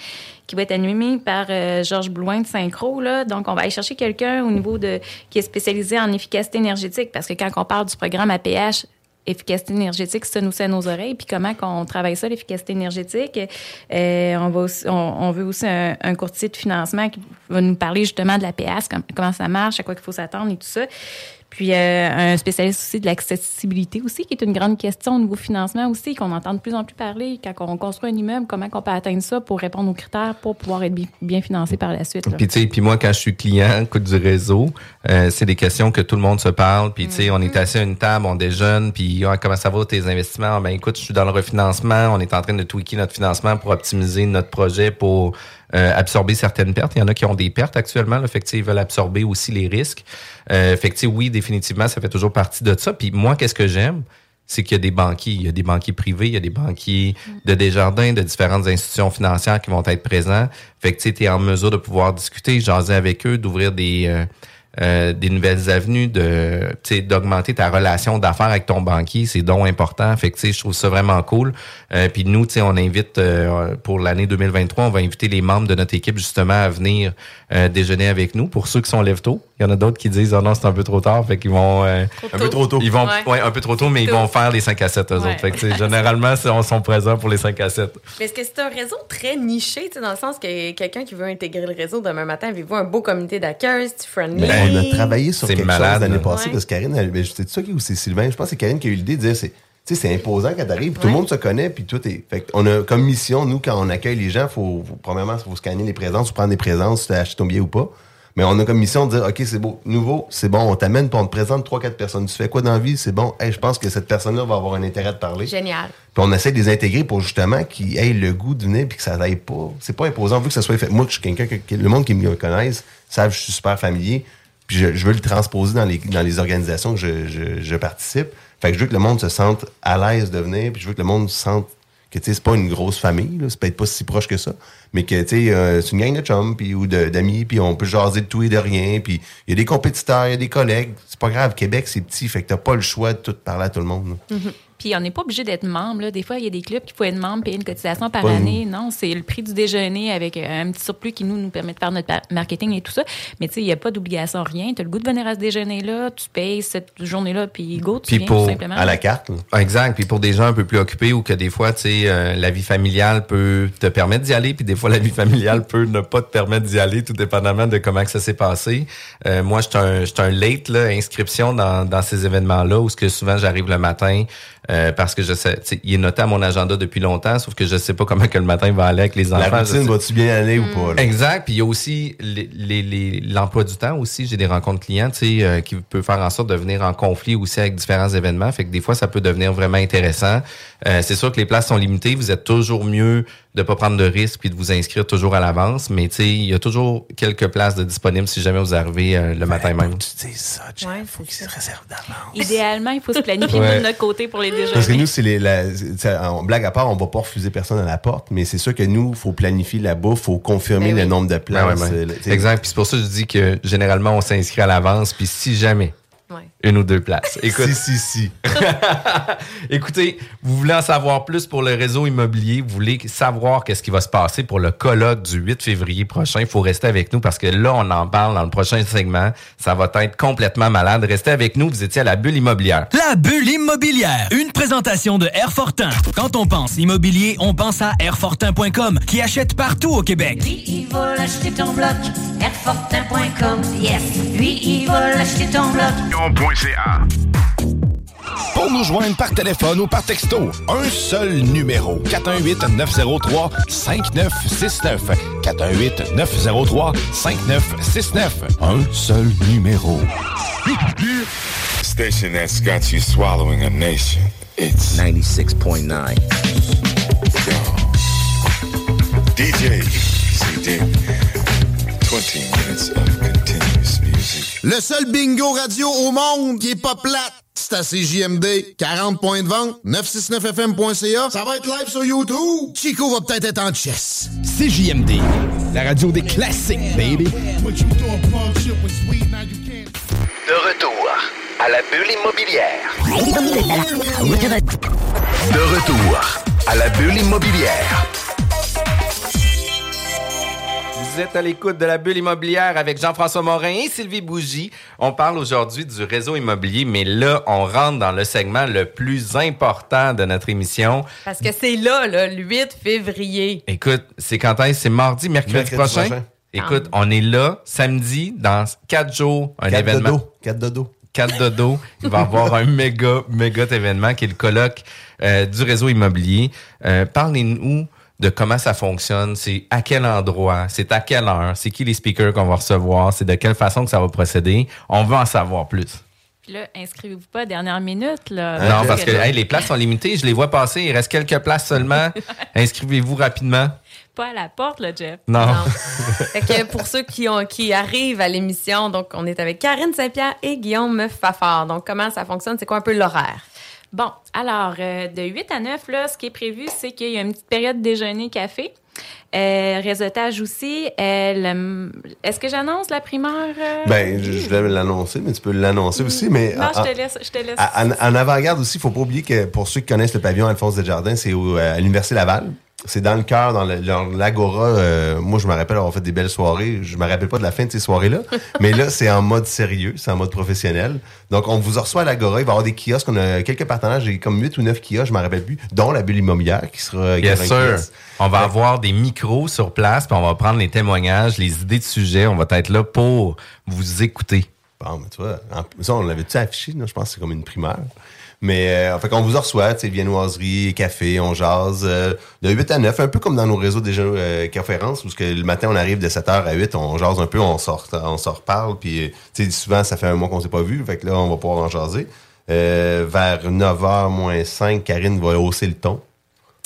qui va être animé par euh, Georges Blouin de Synchro. Là. Donc, on va aller chercher quelqu'un au niveau de qui est spécialisé en efficacité énergétique, parce que quand on parle du programme APH, efficacité énergétique, ça nous à nos oreilles. Puis comment qu'on travaille ça, l'efficacité énergétique? Euh, on, veut aussi un, un courtier de financement qui va nous parler justement de la comment ça marche, à quoi il faut s'attendre et tout ça. Puis euh, un spécialiste aussi de l'accessibilité aussi, qui est une grande question au niveau financement aussi, qu'on entend de plus en plus parler quand on construit un immeuble, comment on peut atteindre ça pour répondre aux critères pour pouvoir être bi- bien financé par la suite. là. Puis tu sais, puis moi quand je suis client, coût du réseau, euh, c'est des questions que tout le monde se parle. Puis tu sais, on est assis à une table, on déjeune, puis Ah, comment ça va tes investissements? Ben écoute, je suis dans le refinancement, on est en train de tweaker notre financement pour optimiser notre projet pour euh, absorber certaines pertes. Il y en a qui ont des pertes actuellement. Là, fait que, ils veulent absorber aussi les risques. Euh, fait que, oui, définitivement, ça fait toujours partie de ça. Puis moi, qu'est-ce que j'aime? c'est qu'il y a des banquiers. Il y a des banquiers privés, il y a des banquiers de Desjardins, de différentes institutions financières qui vont être présents. Fait que tu es en mesure de pouvoir discuter, jaser avec eux, d'ouvrir des, euh, euh, des nouvelles avenues, de tu sais, d'augmenter ta relation d'affaires avec ton banquier. C'est donc important. Fait que tu sais, je trouve ça vraiment cool. Euh, Puis nous, tu sais, on invite euh, pour l'année 2023, on va inviter les membres de notre équipe justement à venir euh, déjeuner avec nous. Pour ceux qui sont lève tôt, il y en a d'autres qui disent oh non c'est un peu trop tard, fait qu'ils vont euh, Un peu trop tôt. Ils vont Ouais. ouais, un peu trop tôt, mais ils vont faire les 5 à 7 eux Ouais. autres. Fait que tu sais, généralement, c'est- on sont présents pour les 5 à 7. Mais est-ce que c'est un réseau très niché, tu sais, dans le sens que quelqu'un qui veut intégrer le réseau demain matin, avez-vous un beau comité d'accueil, c'est friendly? Ben, on a travaillé sur quelque malade, chose l'année passée Ouais. parce que Karine, elle- ben, c'est ça qui ou c'est Sylvain, je pense que c'est Karine qui a eu l'idée de dire c'est tu sais, c'est imposant quand t'arrives, tout le monde se connaît, puis tout est. Fait on a comme mission, nous, quand on accueille les gens, faut, faut premièrement, faut scanner les présences, faut prendre des présences, si t'as acheté ton billet ou pas. Mais on a comme mission de dire, OK, c'est beau, nouveau, c'est bon, on t'amène, puis on te présente trois, quatre personnes. Tu fais quoi dans la vie? C'est bon. Hey, je pense que cette personne-là va avoir un intérêt de parler. Génial. Puis on essaie de les intégrer pour justement qu'ils aient le goût de venir puis que ça n'aille pas. C'est pas imposant. Veut que ça soit fait. Moi, je suis quelqu'un que, que le monde qui me connaisse savent que je suis super familier. Puis je, veux le transposer dans les, organisations que je, participe. Fait que je veux que le monde se sente à l'aise de venir. Puis je veux que le monde sente que tu sais, c'est pas une grosse famille. là. C'est peut-être pas si proche que ça. Mais que tu sais, euh, c'est une gang de chums puis, ou d'amis. Puis on peut jaser de tout et de rien. Puis il y a des compétiteurs, il y a des collègues. C'est pas grave. Québec, c'est petit. Fait que t'as pas le choix de tout parler à tout le monde. là. Puis on n'est pas obligé d'être membre. Là. Des fois, il y a des clubs qui faut être membre, payer une cotisation par Pas nous. année. Non, c'est le prix du déjeuner avec euh, un petit surplus qui nous, nous permet de faire notre marketing et tout ça. Mais tu sais, il n'y a pas d'obligation, rien. Tu as le goût de venir à ce déjeuner-là, tu payes cette journée-là, puis go, tu Puis viens pour tout simplement. carte. Exact. Puis pour des gens un peu plus occupés ou que des fois, tu sais, euh, la vie familiale peut te permettre d'y aller, puis des fois la vie familiale peut ne pas te permettre d'y aller, tout dépendamment de comment que ça s'est passé. Euh, moi, j'étais un, j'étais un late là, inscription dans, dans ces événements-là où ce que souvent j'arrive le matin euh, parce que je sais, il est noté à mon agenda depuis longtemps, sauf que je sais pas comment que le matin va aller avec les La enfants. routine Je sais- va-tu bien aller ou pas? là? Exact. Puis il y a aussi les- les- les- l'emploi du temps aussi. J'ai des rencontres clients, tu sais, euh, qui peut faire en sorte de venir en conflit aussi avec différents événements. Fait que des fois, ça peut devenir vraiment intéressant. Euh, c'est sûr que les places sont limitées. Vous êtes toujours mieux de pas prendre de risques puis de vous inscrire toujours à l'avance. Mais tu sais, il y a toujours quelques places de disponibles si jamais vous arrivez euh, le matin même. Tu dis ça, Ouais, faut qu'ils se réservent d'avance. Idéalement, il faut se planifier Ouais. de notre côté pour les déjeuners. Parce que nous, c'est les, la, en blague à part, on va pas refuser personne à la porte, mais c'est sûr que nous, faut planifier la bouffe, faut confirmer Ben le nombre de Ouais, places. ouais, ouais. euh. Exact. Puis c'est pour ça que je dis que généralement, on s'inscrit à l'avance. Puis si jamais Ouais. une ou deux places. Écoute, Si, si, si. Écoutez, vous voulez en savoir plus pour le réseau immobilier, vous voulez savoir qu'est-ce qui va se passer pour le colloque du 8 février prochain, il faut rester avec nous parce que là, on en parle dans le prochain segment. Ça va être complètement malade. Restez avec nous, vous étiez à la bulle immobilière. La bulle immobilière, une présentation de Airfortin. Quand on pense immobilier, on pense à Airfortin.com qui achète partout au Québec. Lui, il va l'acheter ton bloc. Airfortin.com, yes. Lui, il va l'acheter ton bloc. Pour nous joindre par téléphone ou par texto, un seul numéro. 418-903-5969. 418-903-5969. Un seul numéro. Station that's got you swallowing a nation. It's 96.9. DJ CD. 20 minutes of. Le seul bingo radio au monde qui est pas plate, c'est à CJMD. 40 points de vente, 969fm.ca. Ça va être live sur YouTube. Chico va peut-être être en chess. CJMD, la radio des classiques, baby. De retour à la bulle immobilière. De retour à la bulle immobilière. Vous êtes à l'écoute de la bulle immobilière avec Jean-François Morin et Sylvie Bougie. On parle aujourd'hui du réseau immobilier, mais là, on rentre dans le segment le plus important de notre émission. Parce que c'est là, là, le 8 février. Écoute, c'est quand est-ce? C'est mardi, mercredi, Mercredi prochain? prochain. Écoute, on est là samedi dans quatre jours, un Quatre événement. dodo. Quatre dodo. 4 dodo. Il va y avoir un méga, méga événement qui est le colloque euh, du réseau immobilier. Euh, Parlez-nous de comment ça fonctionne, c'est à quel endroit, c'est à quelle heure, c'est qui les speakers qu'on va recevoir, c'est de quelle façon que ça va procéder. On veut en savoir plus. Puis là, inscrivez-vous pas dernière minute. Là, non, parce que hey, les places sont limitées. Je les vois passer. Il reste quelques places seulement. Inscrivez-vous rapidement. pas à la porte, là, Jeff. Non. Fait que pour ceux qui, ont, qui arrivent à l'émission, donc on est avec Karine Saint-Pierre et Guillaume Fafard. Donc comment ça fonctionne? C'est quoi un peu l'horaire? Bon, alors, euh, de 8 à 9, là, ce qui est prévu, c'est qu'il y a une petite période déjeuner-café. Euh, réseautage aussi. Euh, Est-ce que j'annonce la primeur? euh? Ben, je, je devais l'annoncer, mais tu peux l'annoncer aussi. Mais non, en- je te laisse. Je te laisse. en, en avant-garde aussi, il faut pas oublier que pour ceux qui connaissent le pavillon Alphonse Desjardins, c'est à l'Université Laval. C'est dans le cœur, dans l'Agora. euh, moi, je me rappelle avoir fait des belles soirées. Je me rappelle pas de la fin de ces soirées-là. mais là, c'est en mode sérieux, c'est en mode professionnel. Donc, on vous reçoit à l'Agora. Il va y avoir des kiosques. On a quelques partenaires. J'ai comme 8 ou 9 kiosques, je me rappelle plus, dont la bulle immobilière qui sera... qui Bien sûr. kiosque. On va avoir des micros sur place, puis on va prendre les témoignages, les idées de sujets. On va être là pour vous écouter. Bon, mais tu vois, en- ça, on l'avait-tu affiché? là? Je pense que c'est comme une primeur. Mais, euh, fait qu'on vous reçoit, tu sais, viennoiserie, café, on jase, euh, de 8 à 9, un peu comme dans nos réseaux déjà euh, conférences, où que le matin, on arrive de 7h à 8, on jase un peu, on sort, on se reparle, puis, tu sais, souvent, ça fait un mois qu'on s'est pas vu, fait que là, on va pouvoir en jaser. Euh, vers 9h moins 5, Karine va hausser le ton.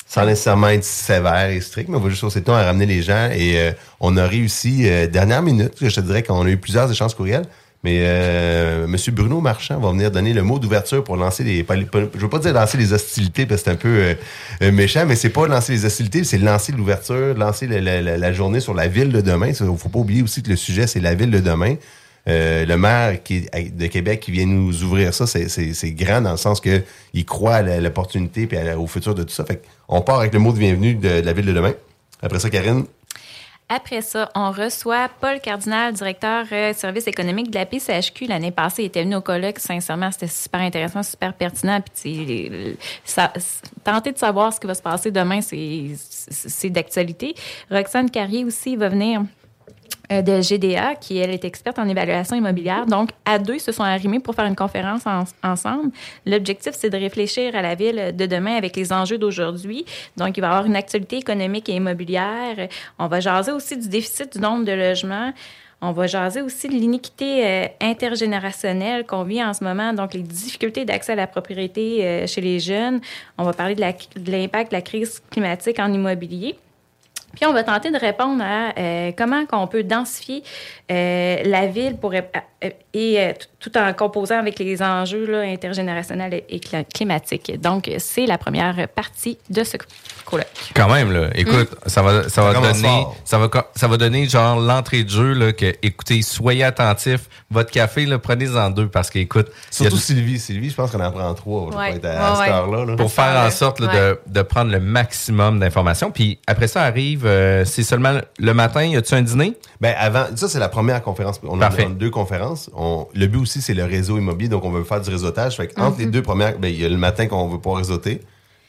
Sans nécessairement être sévère et strict, mais on va juste hausser le ton à ramener les gens. Et euh, on a réussi, euh, dernière minute, je te dirais qu'on a eu plusieurs échanges courriels, mais euh, M. Bruno Marchand va venir donner le mot d'ouverture pour lancer les... Je veux pas dire lancer les hostilités, parce que c'est un peu euh, euh, méchant, mais c'est pas lancer les hostilités, c'est lancer l'ouverture, lancer la, journée sur la ville de demain. Il faut pas oublier aussi que le sujet, c'est la ville de demain. Euh, le maire de Québec qui vient nous ouvrir ça, c'est- grand dans le sens que il croit à l'opportunité et au futur de tout ça. Fait on part avec le mot de bienvenue de la ville de demain. Après ça, Karine, Après ça, on reçoit Paul Cardinal, directeur euh, service économique de la PCHQ. L'année passée, il était venu au colloque. Sincèrement, c'était super intéressant, super pertinent. Puis, tenter de savoir ce qui va se passer demain, c'est d'actualité. Roxane Carrier aussi va venir de GDA, qui elle est experte en évaluation immobilière. Donc, à deux, ils se sont arrimés pour faire une conférence en- ensemble. L'objectif, c'est de réfléchir à la ville de demain avec les enjeux d'aujourd'hui. Donc, il va y avoir une actualité économique et immobilière. On va jaser aussi du déficit du nombre de logements. On va jaser aussi de l'iniquité euh, intergénérationnelle qu'on vit en ce moment, donc les difficultés d'accès à la propriété euh, chez les jeunes. On va parler de l'impact de la crise climatique en immobilier. Puis on va tenter de répondre à euh, comment qu'on peut densifier euh, la ville pour, euh, et euh, tout- en composant avec les enjeux là, intergénérationnels et, climatiques. Donc, c'est la première partie de ce colloque. Quand même, là. Écoute, ça va, ça va Ça commence donner, ça va, ça va donner genre l'entrée de jeu, là, que, écoutez, soyez attentifs. Votre café, là, prenez-en deux parce qu'écoute, surtout de- Sylvie. Sylvie, je pense qu'on en prend trois là, Ouais. pour être à, à Ouais, cette ouais. heure-là. là. pour faire en sorte là, de, de prendre le maximum d'informations. Puis après ça arrive, euh, c'est seulement le matin, y a-tu un dîner? Ben avant, ça c'est la première conférence. On Parfait. a deux conférences. On- le but aussi c'est le réseau immobilier, donc on veut faire du réseautage. Fait entre les deux premières, ben il y a le matin qu'on veut pas réseauter.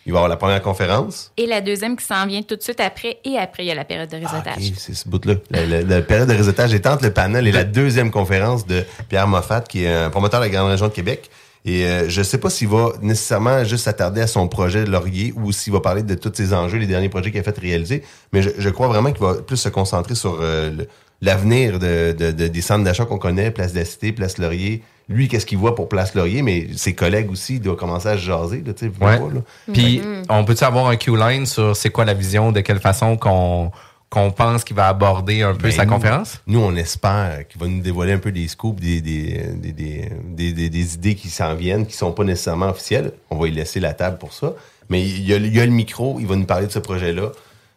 Il va y avoir la première conférence. Et la deuxième qui s'en vient tout de suite après, et après, il y a la période de réseautage. Ok, c'est ce bout-là. La, la- la période de réseautage est entre le panel et la deuxième conférence de Pierre Moffat, qui est un promoteur de la grande région de Québec. Et euh, je sais pas s'il va nécessairement juste s'attarder à son projet de Laurier ou s'il va parler de tous ses enjeux, les derniers projets qu'il a fait réaliser. Mais je, je crois vraiment qu'il va plus se concentrer sur euh, le- l'avenir de, de- de- des centres d'achat qu'on connaît, Place de la Cité, Place Laurier. Lui, qu'est-ce qu'il voit pour Place Laurier, mais ses collègues aussi, il doit commencer à se jaser. Là, tu sais, Ouais. pas, là. Puis on peut-tu avoir un Q-line sur c'est quoi la vision, de quelle façon qu'on qu'on pense qu'il va aborder un peu Ben, sa nous- conférence? Nous, on espère qu'il va nous dévoiler un peu des scoops, des, des, des, des, des- des- des idées qui s'en viennent, qui sont pas nécessairement officielles. On va y laisser la table pour ça. Mais il y a, il y a le micro, il va nous parler de ce projet-là.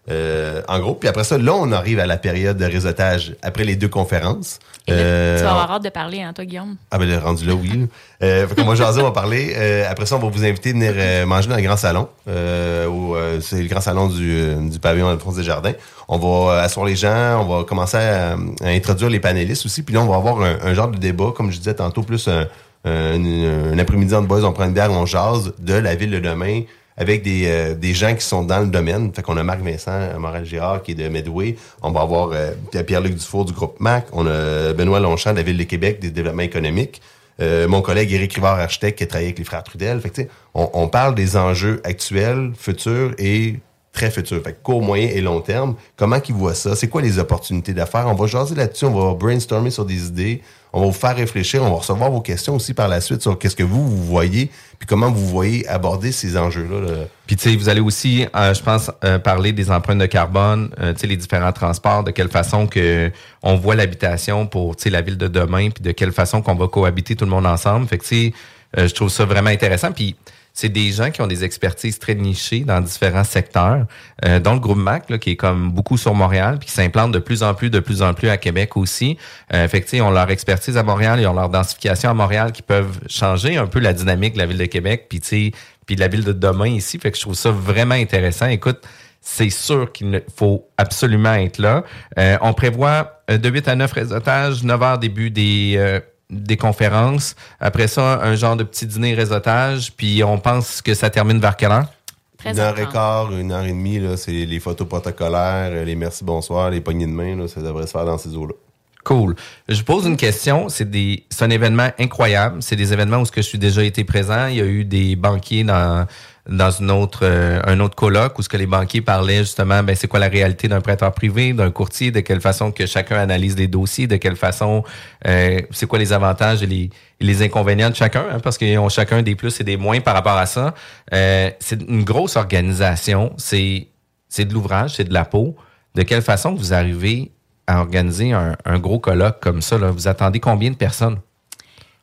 Euh, en gros, puis après ça, là, on arrive à la période de réseautage après les deux conférences. Et là, Euh, tu vas avoir hâte de parler, hein, toi, Guillaume? ah ben le rendu là, oui. Euh, fait que moi, jaser, on va parler. Euh, après ça, on va vous inviter à venir euh, manger dans le grand salon. Euh, euh, c'est le grand salon du, euh, du pavillon Alphonse Desjardins. On va euh, asseoir les gens, on va commencer à, à introduire les panélistes aussi. Puis là, on va avoir un, un genre de débat, comme je disais tantôt, plus un, un, un après-midi en boys, on prend une bière, on jase de la ville de demain avec des, euh, des gens qui sont dans le domaine. Fait qu'on a Marc Vincent, Moral Girard qui est de Medway. On va avoir euh, Pierre-Luc Dufour du groupe MAC. On a Benoît Longchamp de la Ville de Québec, des développements économiques. Euh, mon collègue Éric Rivard, architecte, qui a travaillé avec les frères Trudel. Fait que, on, on parle des enjeux actuels, futurs et futur. Fait que court, moyen et long terme. Comment qu'ils voient ça? C'est quoi les opportunités d'affaires? On va jaser là-dessus, on va brainstormer sur des idées. On va vous faire réfléchir, on va recevoir vos questions aussi par la suite sur qu'est-ce que vous, vous voyez, puis comment vous voyez aborder ces enjeux-là. là. Puis tu sais, vous allez aussi, euh, je pense, euh, parler des empreintes de carbone, euh, tu sais, les différents transports, de quelle façon que on voit l'habitation pour tu sais la ville de demain, puis de quelle façon qu'on va cohabiter tout le monde ensemble. Fait que tu sais, je trouve ça vraiment intéressant. Puis c'est des gens qui ont des expertises très nichées dans différents secteurs, euh, dont le groupe Mac, là, qui est comme beaucoup sur Montréal, puis qui s'implante de plus en plus, de plus en plus à Québec aussi. Euh, fait ils ont leur expertise à Montréal, ils ont leur densification à Montréal qui peuvent changer un peu la dynamique de la ville de Québec, puis puis de la ville de demain ici. Fait que je trouve ça vraiment intéressant. Écoute, c'est sûr qu'il faut absolument être là. Euh, on prévoit euh, de 8 à 9 réseautages, 9 heures début des, euh, des conférences. Après ça, un genre de petit dîner réseautage. Puis on pense que ça termine vers quelle heure? Une heure et quart, une heure et demie, là, c'est les photos protocolaires, les merci, bonsoir, les poignées de main, là, ça devrait se faire dans ces eaux-là. Cool. Je pose une question. C'est des, c'est un événement incroyable. C'est des événements où ce que je suis déjà été présent. Il y a eu des banquiers dans dans une autre euh, un autre colloque où ce que les banquiers parlaient justement, ben c'est quoi la réalité d'un prêteur privé, d'un courtier, de quelle façon que chacun analyse les dossiers, de quelle façon, euh, c'est quoi les avantages et les, les inconvénients de chacun, hein, parce qu'ils ont chacun des plus et des moins par rapport à ça. Euh, c'est une grosse organisation. C'est c'est de l'ouvrage, c'est de la peau. De quelle façon vous arrivez à organiser un, un gros colloque comme ça? Là? Vous attendez combien de personnes?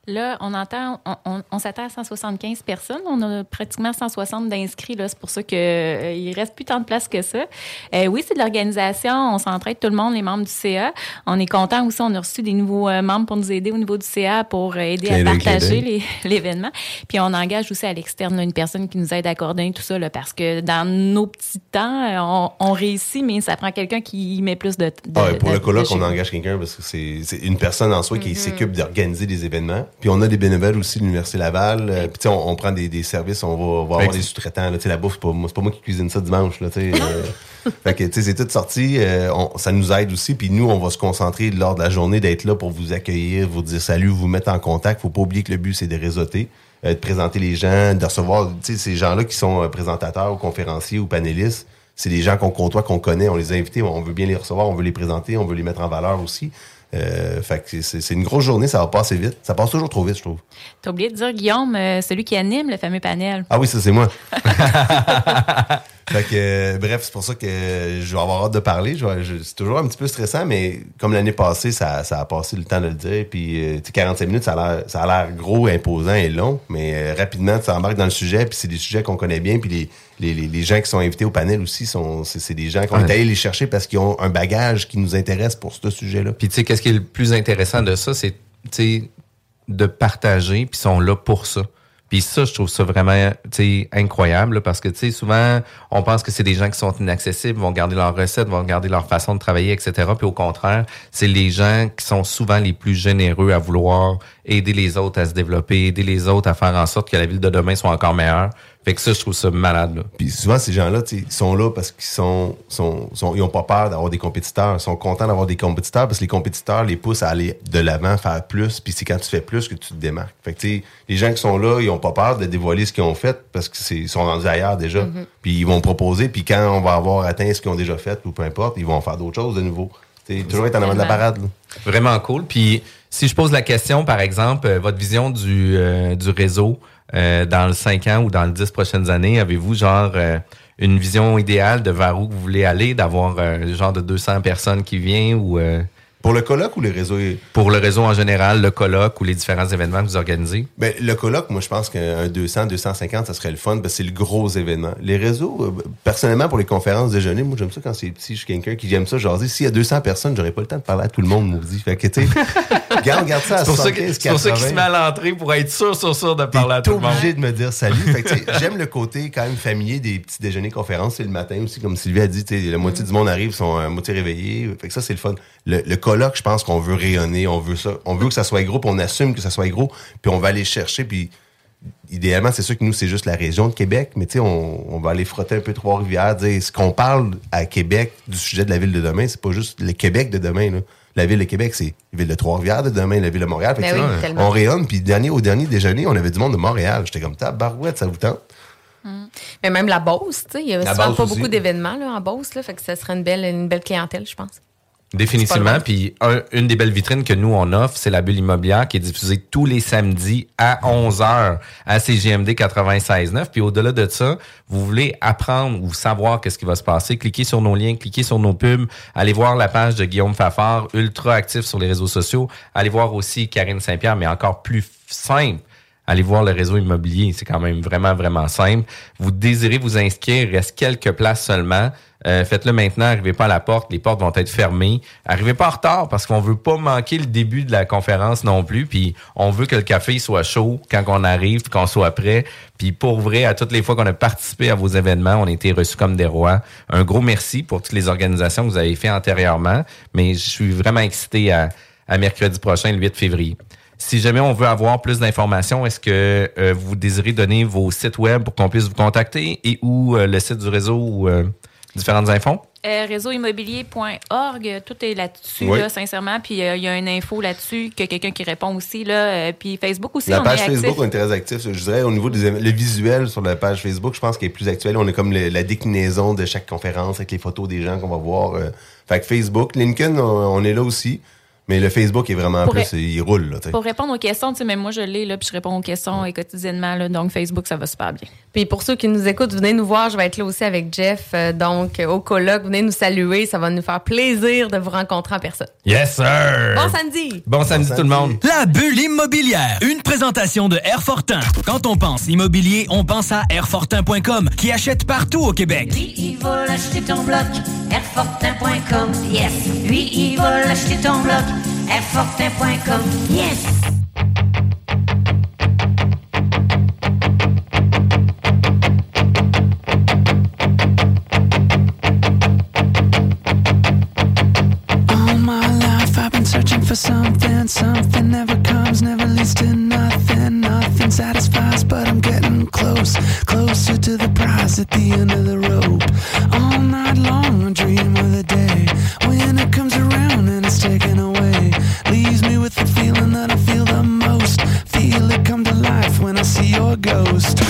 Là, on entend, on, on- on s'attend à 175 personnes. On a pratiquement 160 d'inscrits. Là, c'est pour ça que euh, il reste plus tant de place que ça. Euh, oui, c'est de l'organisation. On s'entraide tout le monde, les membres du CA. On est content aussi. On a reçu des nouveaux euh, membres pour nous aider au niveau du CA pour euh, aider à partager l'événement. Puis on engage aussi à l'externe une personne qui nous aide à coordonner tout ça, là, parce que dans nos petits temps, on, on réussit, mais ça prend quelqu'un qui y met plus de. de- Ah, pour de- le colloque, on engage quelqu'un parce que c'est c'est une personne en soi qui Mhm. s'occupe d'organiser des événements. Puis on a des bénévoles aussi de l'Université Laval. Euh, Puis tu sais, on, on prend des, des services, on va, avoir des sous-traitants. là. Tu sais, la bouffe, c'est pas, pas moi qui cuisine ça dimanche. Là, euh. fait que tu sais, c'est tout sorti. Euh, on- ça nous aide aussi. Puis nous, on va se concentrer lors de la journée d'être là pour vous accueillir, vous dire salut, vous mettre en contact. Faut pas oublier que le but, c'est de réseauter. euh, de présenter les gens, de recevoir tu sais, ces gens-là qui sont euh, présentateurs ou conférenciers ou panélistes c'est des gens qu'on côtoie, qu'on connaît, on les a invités, on veut bien les recevoir, on veut les présenter, on veut les mettre en valeur aussi. Euh, fait que c'est- c'est une grosse journée, ça va passer vite. Ça passe toujours trop vite, je trouve. T'as oublié de dire, Guillaume, euh, celui qui anime le fameux panel. Ah oui, ça c'est moi. fait que, euh, bref, c'est pour ça que je vais avoir hâte de parler. C'est toujours un petit peu stressant, mais comme l'année passée, ça, ça a passé le temps de le dire. Puis, euh, tu sais, 45 minutes, ça a l'air- gros, imposant et long, mais euh, rapidement, tu embarques dans le sujet, puis c'est des sujets qu'on connaît bien, puis les, les, les, les gens qui sont invités au panel aussi, sont, c'est, c'est des gens qu'on Ouais. est allé les chercher parce qu'ils ont un bagage qui nous intéresse pour ce sujet-là. Puis tu sais, qu'est-ce qui est le plus intéressant de ça, c'est tu sais, de partager, puis ils sont là pour ça. Puis ça, je trouve ça vraiment incroyable, parce que souvent, on pense que c'est des gens qui sont inaccessibles, vont garder leurs recettes, vont garder leur façon de travailler, etc. Puis au contraire, c'est les gens qui sont souvent les plus généreux à vouloir aider les autres à se développer, aider les autres à faire en sorte que la ville de demain soit encore meilleure. Fait que ça, je trouve ça malade. Là. Puis souvent, ces gens-là, tu sais, ils sont là parce qu'ils sont, sont, sont- ils ont pas peur d'avoir des compétiteurs. Ils sont contents d'avoir des compétiteurs parce que les compétiteurs les poussent à aller de l'avant, faire plus. Puis c'est quand tu fais plus que tu te démarques. Fait que, tu sais, les gens qui sont là, ils ont pas peur de dévoiler ce qu'ils ont fait parce qu'ils sont rendus ailleurs déjà. Mhm. Puis ils vont proposer. Puis quand on va avoir atteint ce qu'ils ont déjà fait ou peu importe, ils vont faire d'autres choses de nouveau. Tu sais, toujours être en avant de la parade. là. Vraiment cool. Puis si je pose la question, par exemple, euh, votre vision du, euh, du réseau euh, dans le 5 ans ou dans les 10 prochaines années, avez-vous genre euh, une vision idéale de vers où vous voulez aller, d'avoir euh, genre de 200 personnes qui viennent ou... euh, pour le colloque ou le réseau? Pour le réseau en général, le colloque ou les différents événements que vous organisez? Ben, le colloque, moi, je pense qu'un 200, 250, ça serait le fun parce que c'est le gros événement. Les réseaux, euh, personnellement, pour les conférences déjeuner, moi, j'aime ça quand c'est petit. Je suis quelqu'un qui aime ça. Genre, s'il y a 200 personnes, j'aurais pas le temps de parler à tout le monde, maudit. Fait que, tu garde, garde ça à C'est pour ça que- 75, c'est pour ça qu'il se 80. met à l'entrée pour être sûr, sûr, sûr de parler à tout le monde. obligé de me dire salut. J'aime le côté quand même familier des petits déjeuners conférences. C'est le matin aussi, comme Sylvie a dit, la moitié du monde arrive, sont à moitié réveillés. Fait que ça, c'est le fun. Le, le colloque, je pense qu'on veut rayonner, on veut ça. On veut que ça soit gros, puis on assume que ça soit gros, puis on va aller chercher, puis idéalement, c'est sûr que nous, c'est juste la région de Québec, mais tu sais, on, on va aller frotter un peu Trois-Rivières, dire ce qu'on parle à Québec du sujet de la ville de demain, c'est pas juste le Québec de demain, là. La ville de Québec, c'est la ville de Trois-Rivières de demain, la ville de Montréal. Fait que, Ben oui, on rayonne, puis dernier, au dernier déjeuner, on avait du monde de Montréal. J'étais comme, ta barouette, ça vous tente? Mais même la Beauce, tu sais, il y a souvent pas aussi. beaucoup d'événements en Beauce, là, fait que ça serait une belle, une belle clientèle, je pense. Définitivement. Puis un- une des belles vitrines que nous, on offre, c'est la bulle immobilière qui est diffusée tous les samedis à 11h à CGMD 96.9. Puis au-delà de ça, vous voulez apprendre ou savoir qu'est-ce qui va se passer, cliquez sur nos liens, cliquez sur nos pubs, allez voir la page de Guillaume Fafard, ultra actif sur les réseaux sociaux. Allez voir aussi Karine Saint-Pierre, mais encore plus simple. Allez voir le réseau immobilier, c'est quand même vraiment, vraiment simple. Vous désirez vous inscrire, il reste quelques places seulement. Euh, Faites-le maintenant, arrivez pas à la porte, les portes vont être fermées. Arrivez pas en retard parce qu'on veut pas manquer le début de la conférence non plus. Puis on veut que le café soit chaud quand on arrive, qu'on soit prêt. Puis pour vrai, à toutes les fois qu'on a participé à vos événements, on a été reçus comme des rois. Un gros merci pour toutes les organisations que vous avez fait antérieurement. Mais je suis vraiment excité à, à mercredi prochain, le 8 février. Si jamais on veut avoir plus d'informations, est-ce que euh, vous désirez donner vos sites web pour qu'on puisse vous contacter et ou euh, le site du réseau euh, différentes infos? Euh, réseauimmobilier.org, tout est là-dessus, Oui. là, sincèrement. Puis euh, il y a une info là-dessus, que quelqu'un qui répond aussi. Là, euh, puis Facebook aussi, La on page est actif. Facebook, on est très actif. Je dirais, au niveau des le visuel sur la page Facebook, je pense qu'il est plus actuel. On est comme le- la déclinaison de chaque conférence avec les photos des gens qu'on va voir. euh. Fait que Facebook, Lincoln, on, on est là aussi. Mais le Facebook est vraiment Pour plus, ré- il roule. Là. Pour répondre aux questions, tu sais, même moi, je l'ai, là, puis je réponds aux questions quotidiennement. Là, donc, Facebook, ça va super bien. Puis pour ceux qui nous écoutent, venez nous voir. Je vais être là aussi avec Jeff. euh, donc, euh, au colloque, venez nous saluer. Ça va nous faire plaisir de vous rencontrer en personne. Yes, sir! Bon samedi! Bon samedi tout le monde! La bulle immobilière, une présentation de Airfortin. Quand on pense immobilier, on pense à Airfortin.com qui achète partout au Québec. Lui, il va l'acheter ton bloc, airfortin.com, yes. Lui, il va l'acheter ton bloc, airfortin.com, yes. All my life I've been searching for something. Something never comes, never leads to nothing. Nothing satisfies, but I'm getting close. Closer to the prize at the end of the rope. All night long dream of the day when it comes around and it's away. Feeling that I feel the most. Feel it come to life when I see your ghost.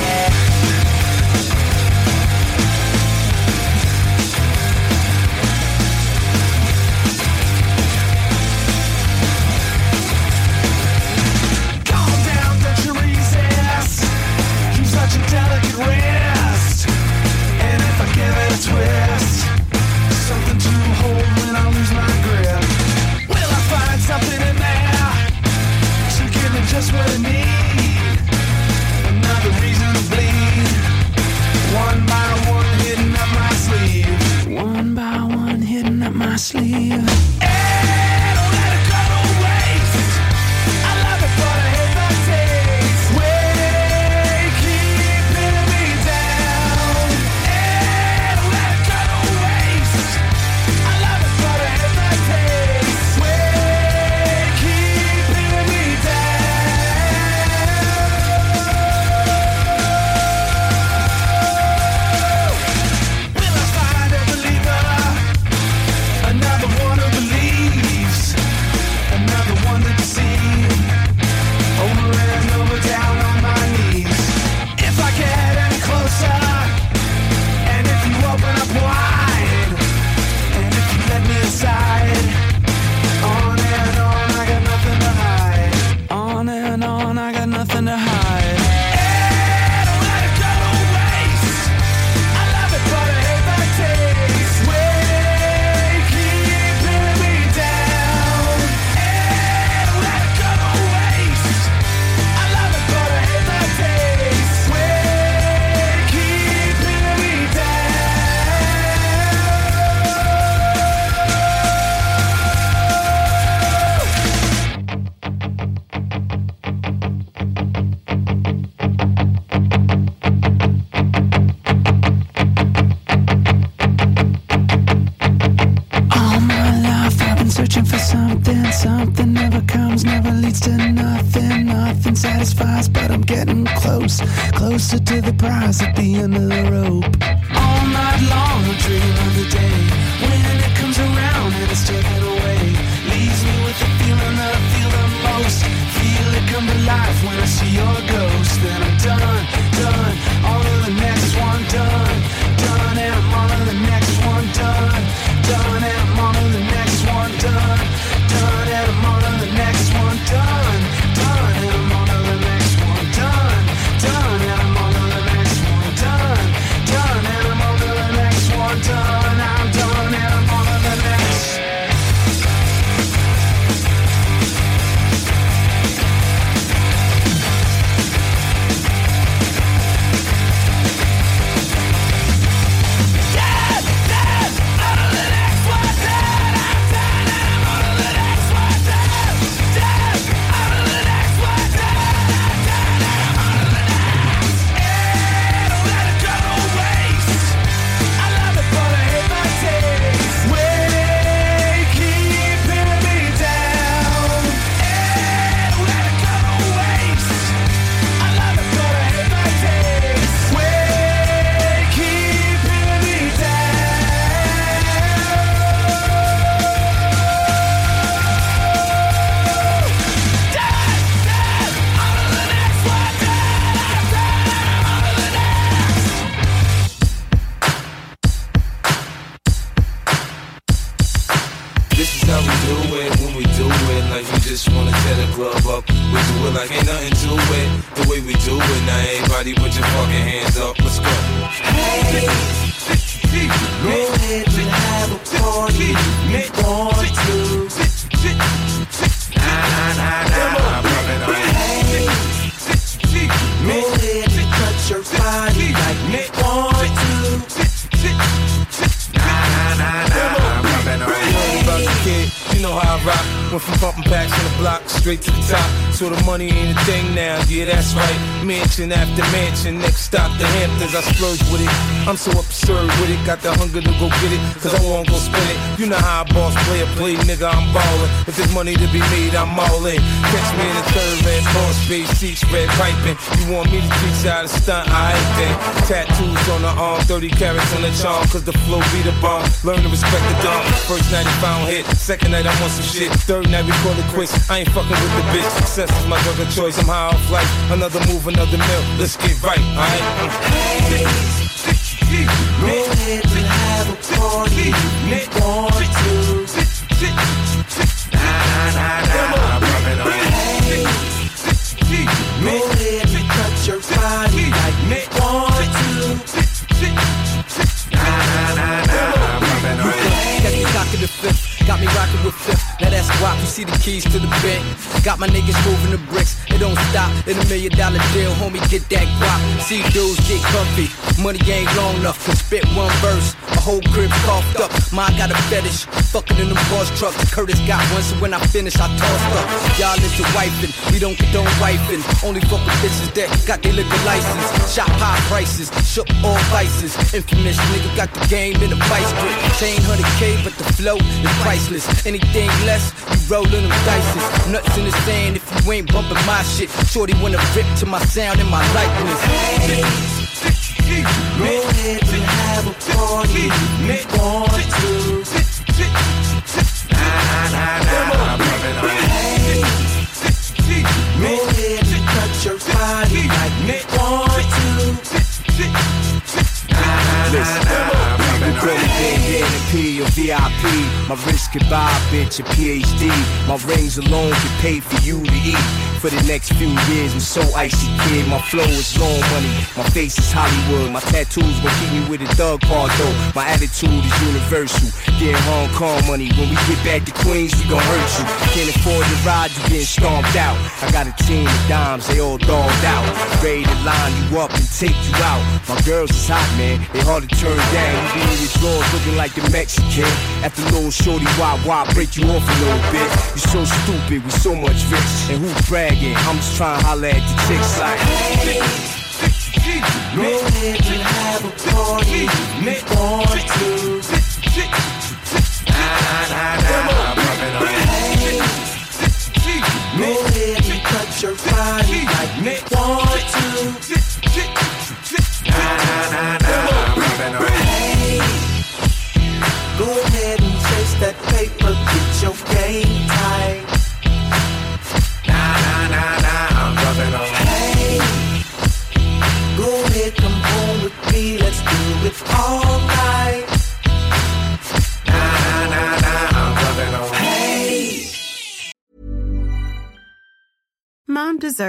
I'm so absurd with it, got the hunger to go get it, cause I won't go spend it. You know how a boss play a play, nigga, I'm ballin'. If there's money to be made, I'm all in. Catch me in the third red boss space, seats red piping. You want me to teach how to stunt, I ain't then. Tattoos on the arm, 30 carats on the charm, cause the flow be the bomb. Learn to respect the dog. First night he found hit, second night I want some shit. Third night we call it quits. I ain't fucking with the bitch. Success is my drug of choice. I'm high off life. Another move, another mill. Let's get right, alright? Go ahead and have a party you want to. Keys to the bank. Got my niggas moving the bricks, it don't stop. In a million dollar deal, homie, get that guap. See dudes get comfy, money ain't long enough to spit one verse. A whole crib coughed up, mine got a fetish. Fucking in them boss trucks, Curtis got one, so when I finish, I tossed up. Y'all into wiping, we don't condone wiping. Only fuck with bitches that got their liquor license. Shop high prices, shook all vices. Infamous nigga got the game in a vice grip. Chain 100k, but the flow is priceless. Anything less, you rollin' them dices. Nuts in the sand if you ain't bumping my shit. Shorty wanna rip to my sound and my likeness. Go ahead and have a party if you want to. Nah, nah, nah, I'm rubbing on. Hey, go ahead and cut your body like you want to. Nah, nah, nah, nah, I'm rubbing on bandana P or VIP. My wrist could buy a bitch a PhD. My rings alone can pay for you to eat. For the next few years, I'm so icy, kid. My flow is long money. My face is Hollywood. My tattoos gon' keep me with a thug part though. My attitude is universal. Getting Hong Kong money. When we get back to Queens, we gon' hurt you. Can't afford the ride, you getting stomped out. I got a team of dimes, they all dogged out. Ready to line you up and take you out. My girls is hot, man. They hard to turn down. You be in your drawers looking like the Mexican. After little shorty, why, why break you off a little bit? You so stupid with so much rich. And who bragging? I'm just trying to holler at the chicks like. Go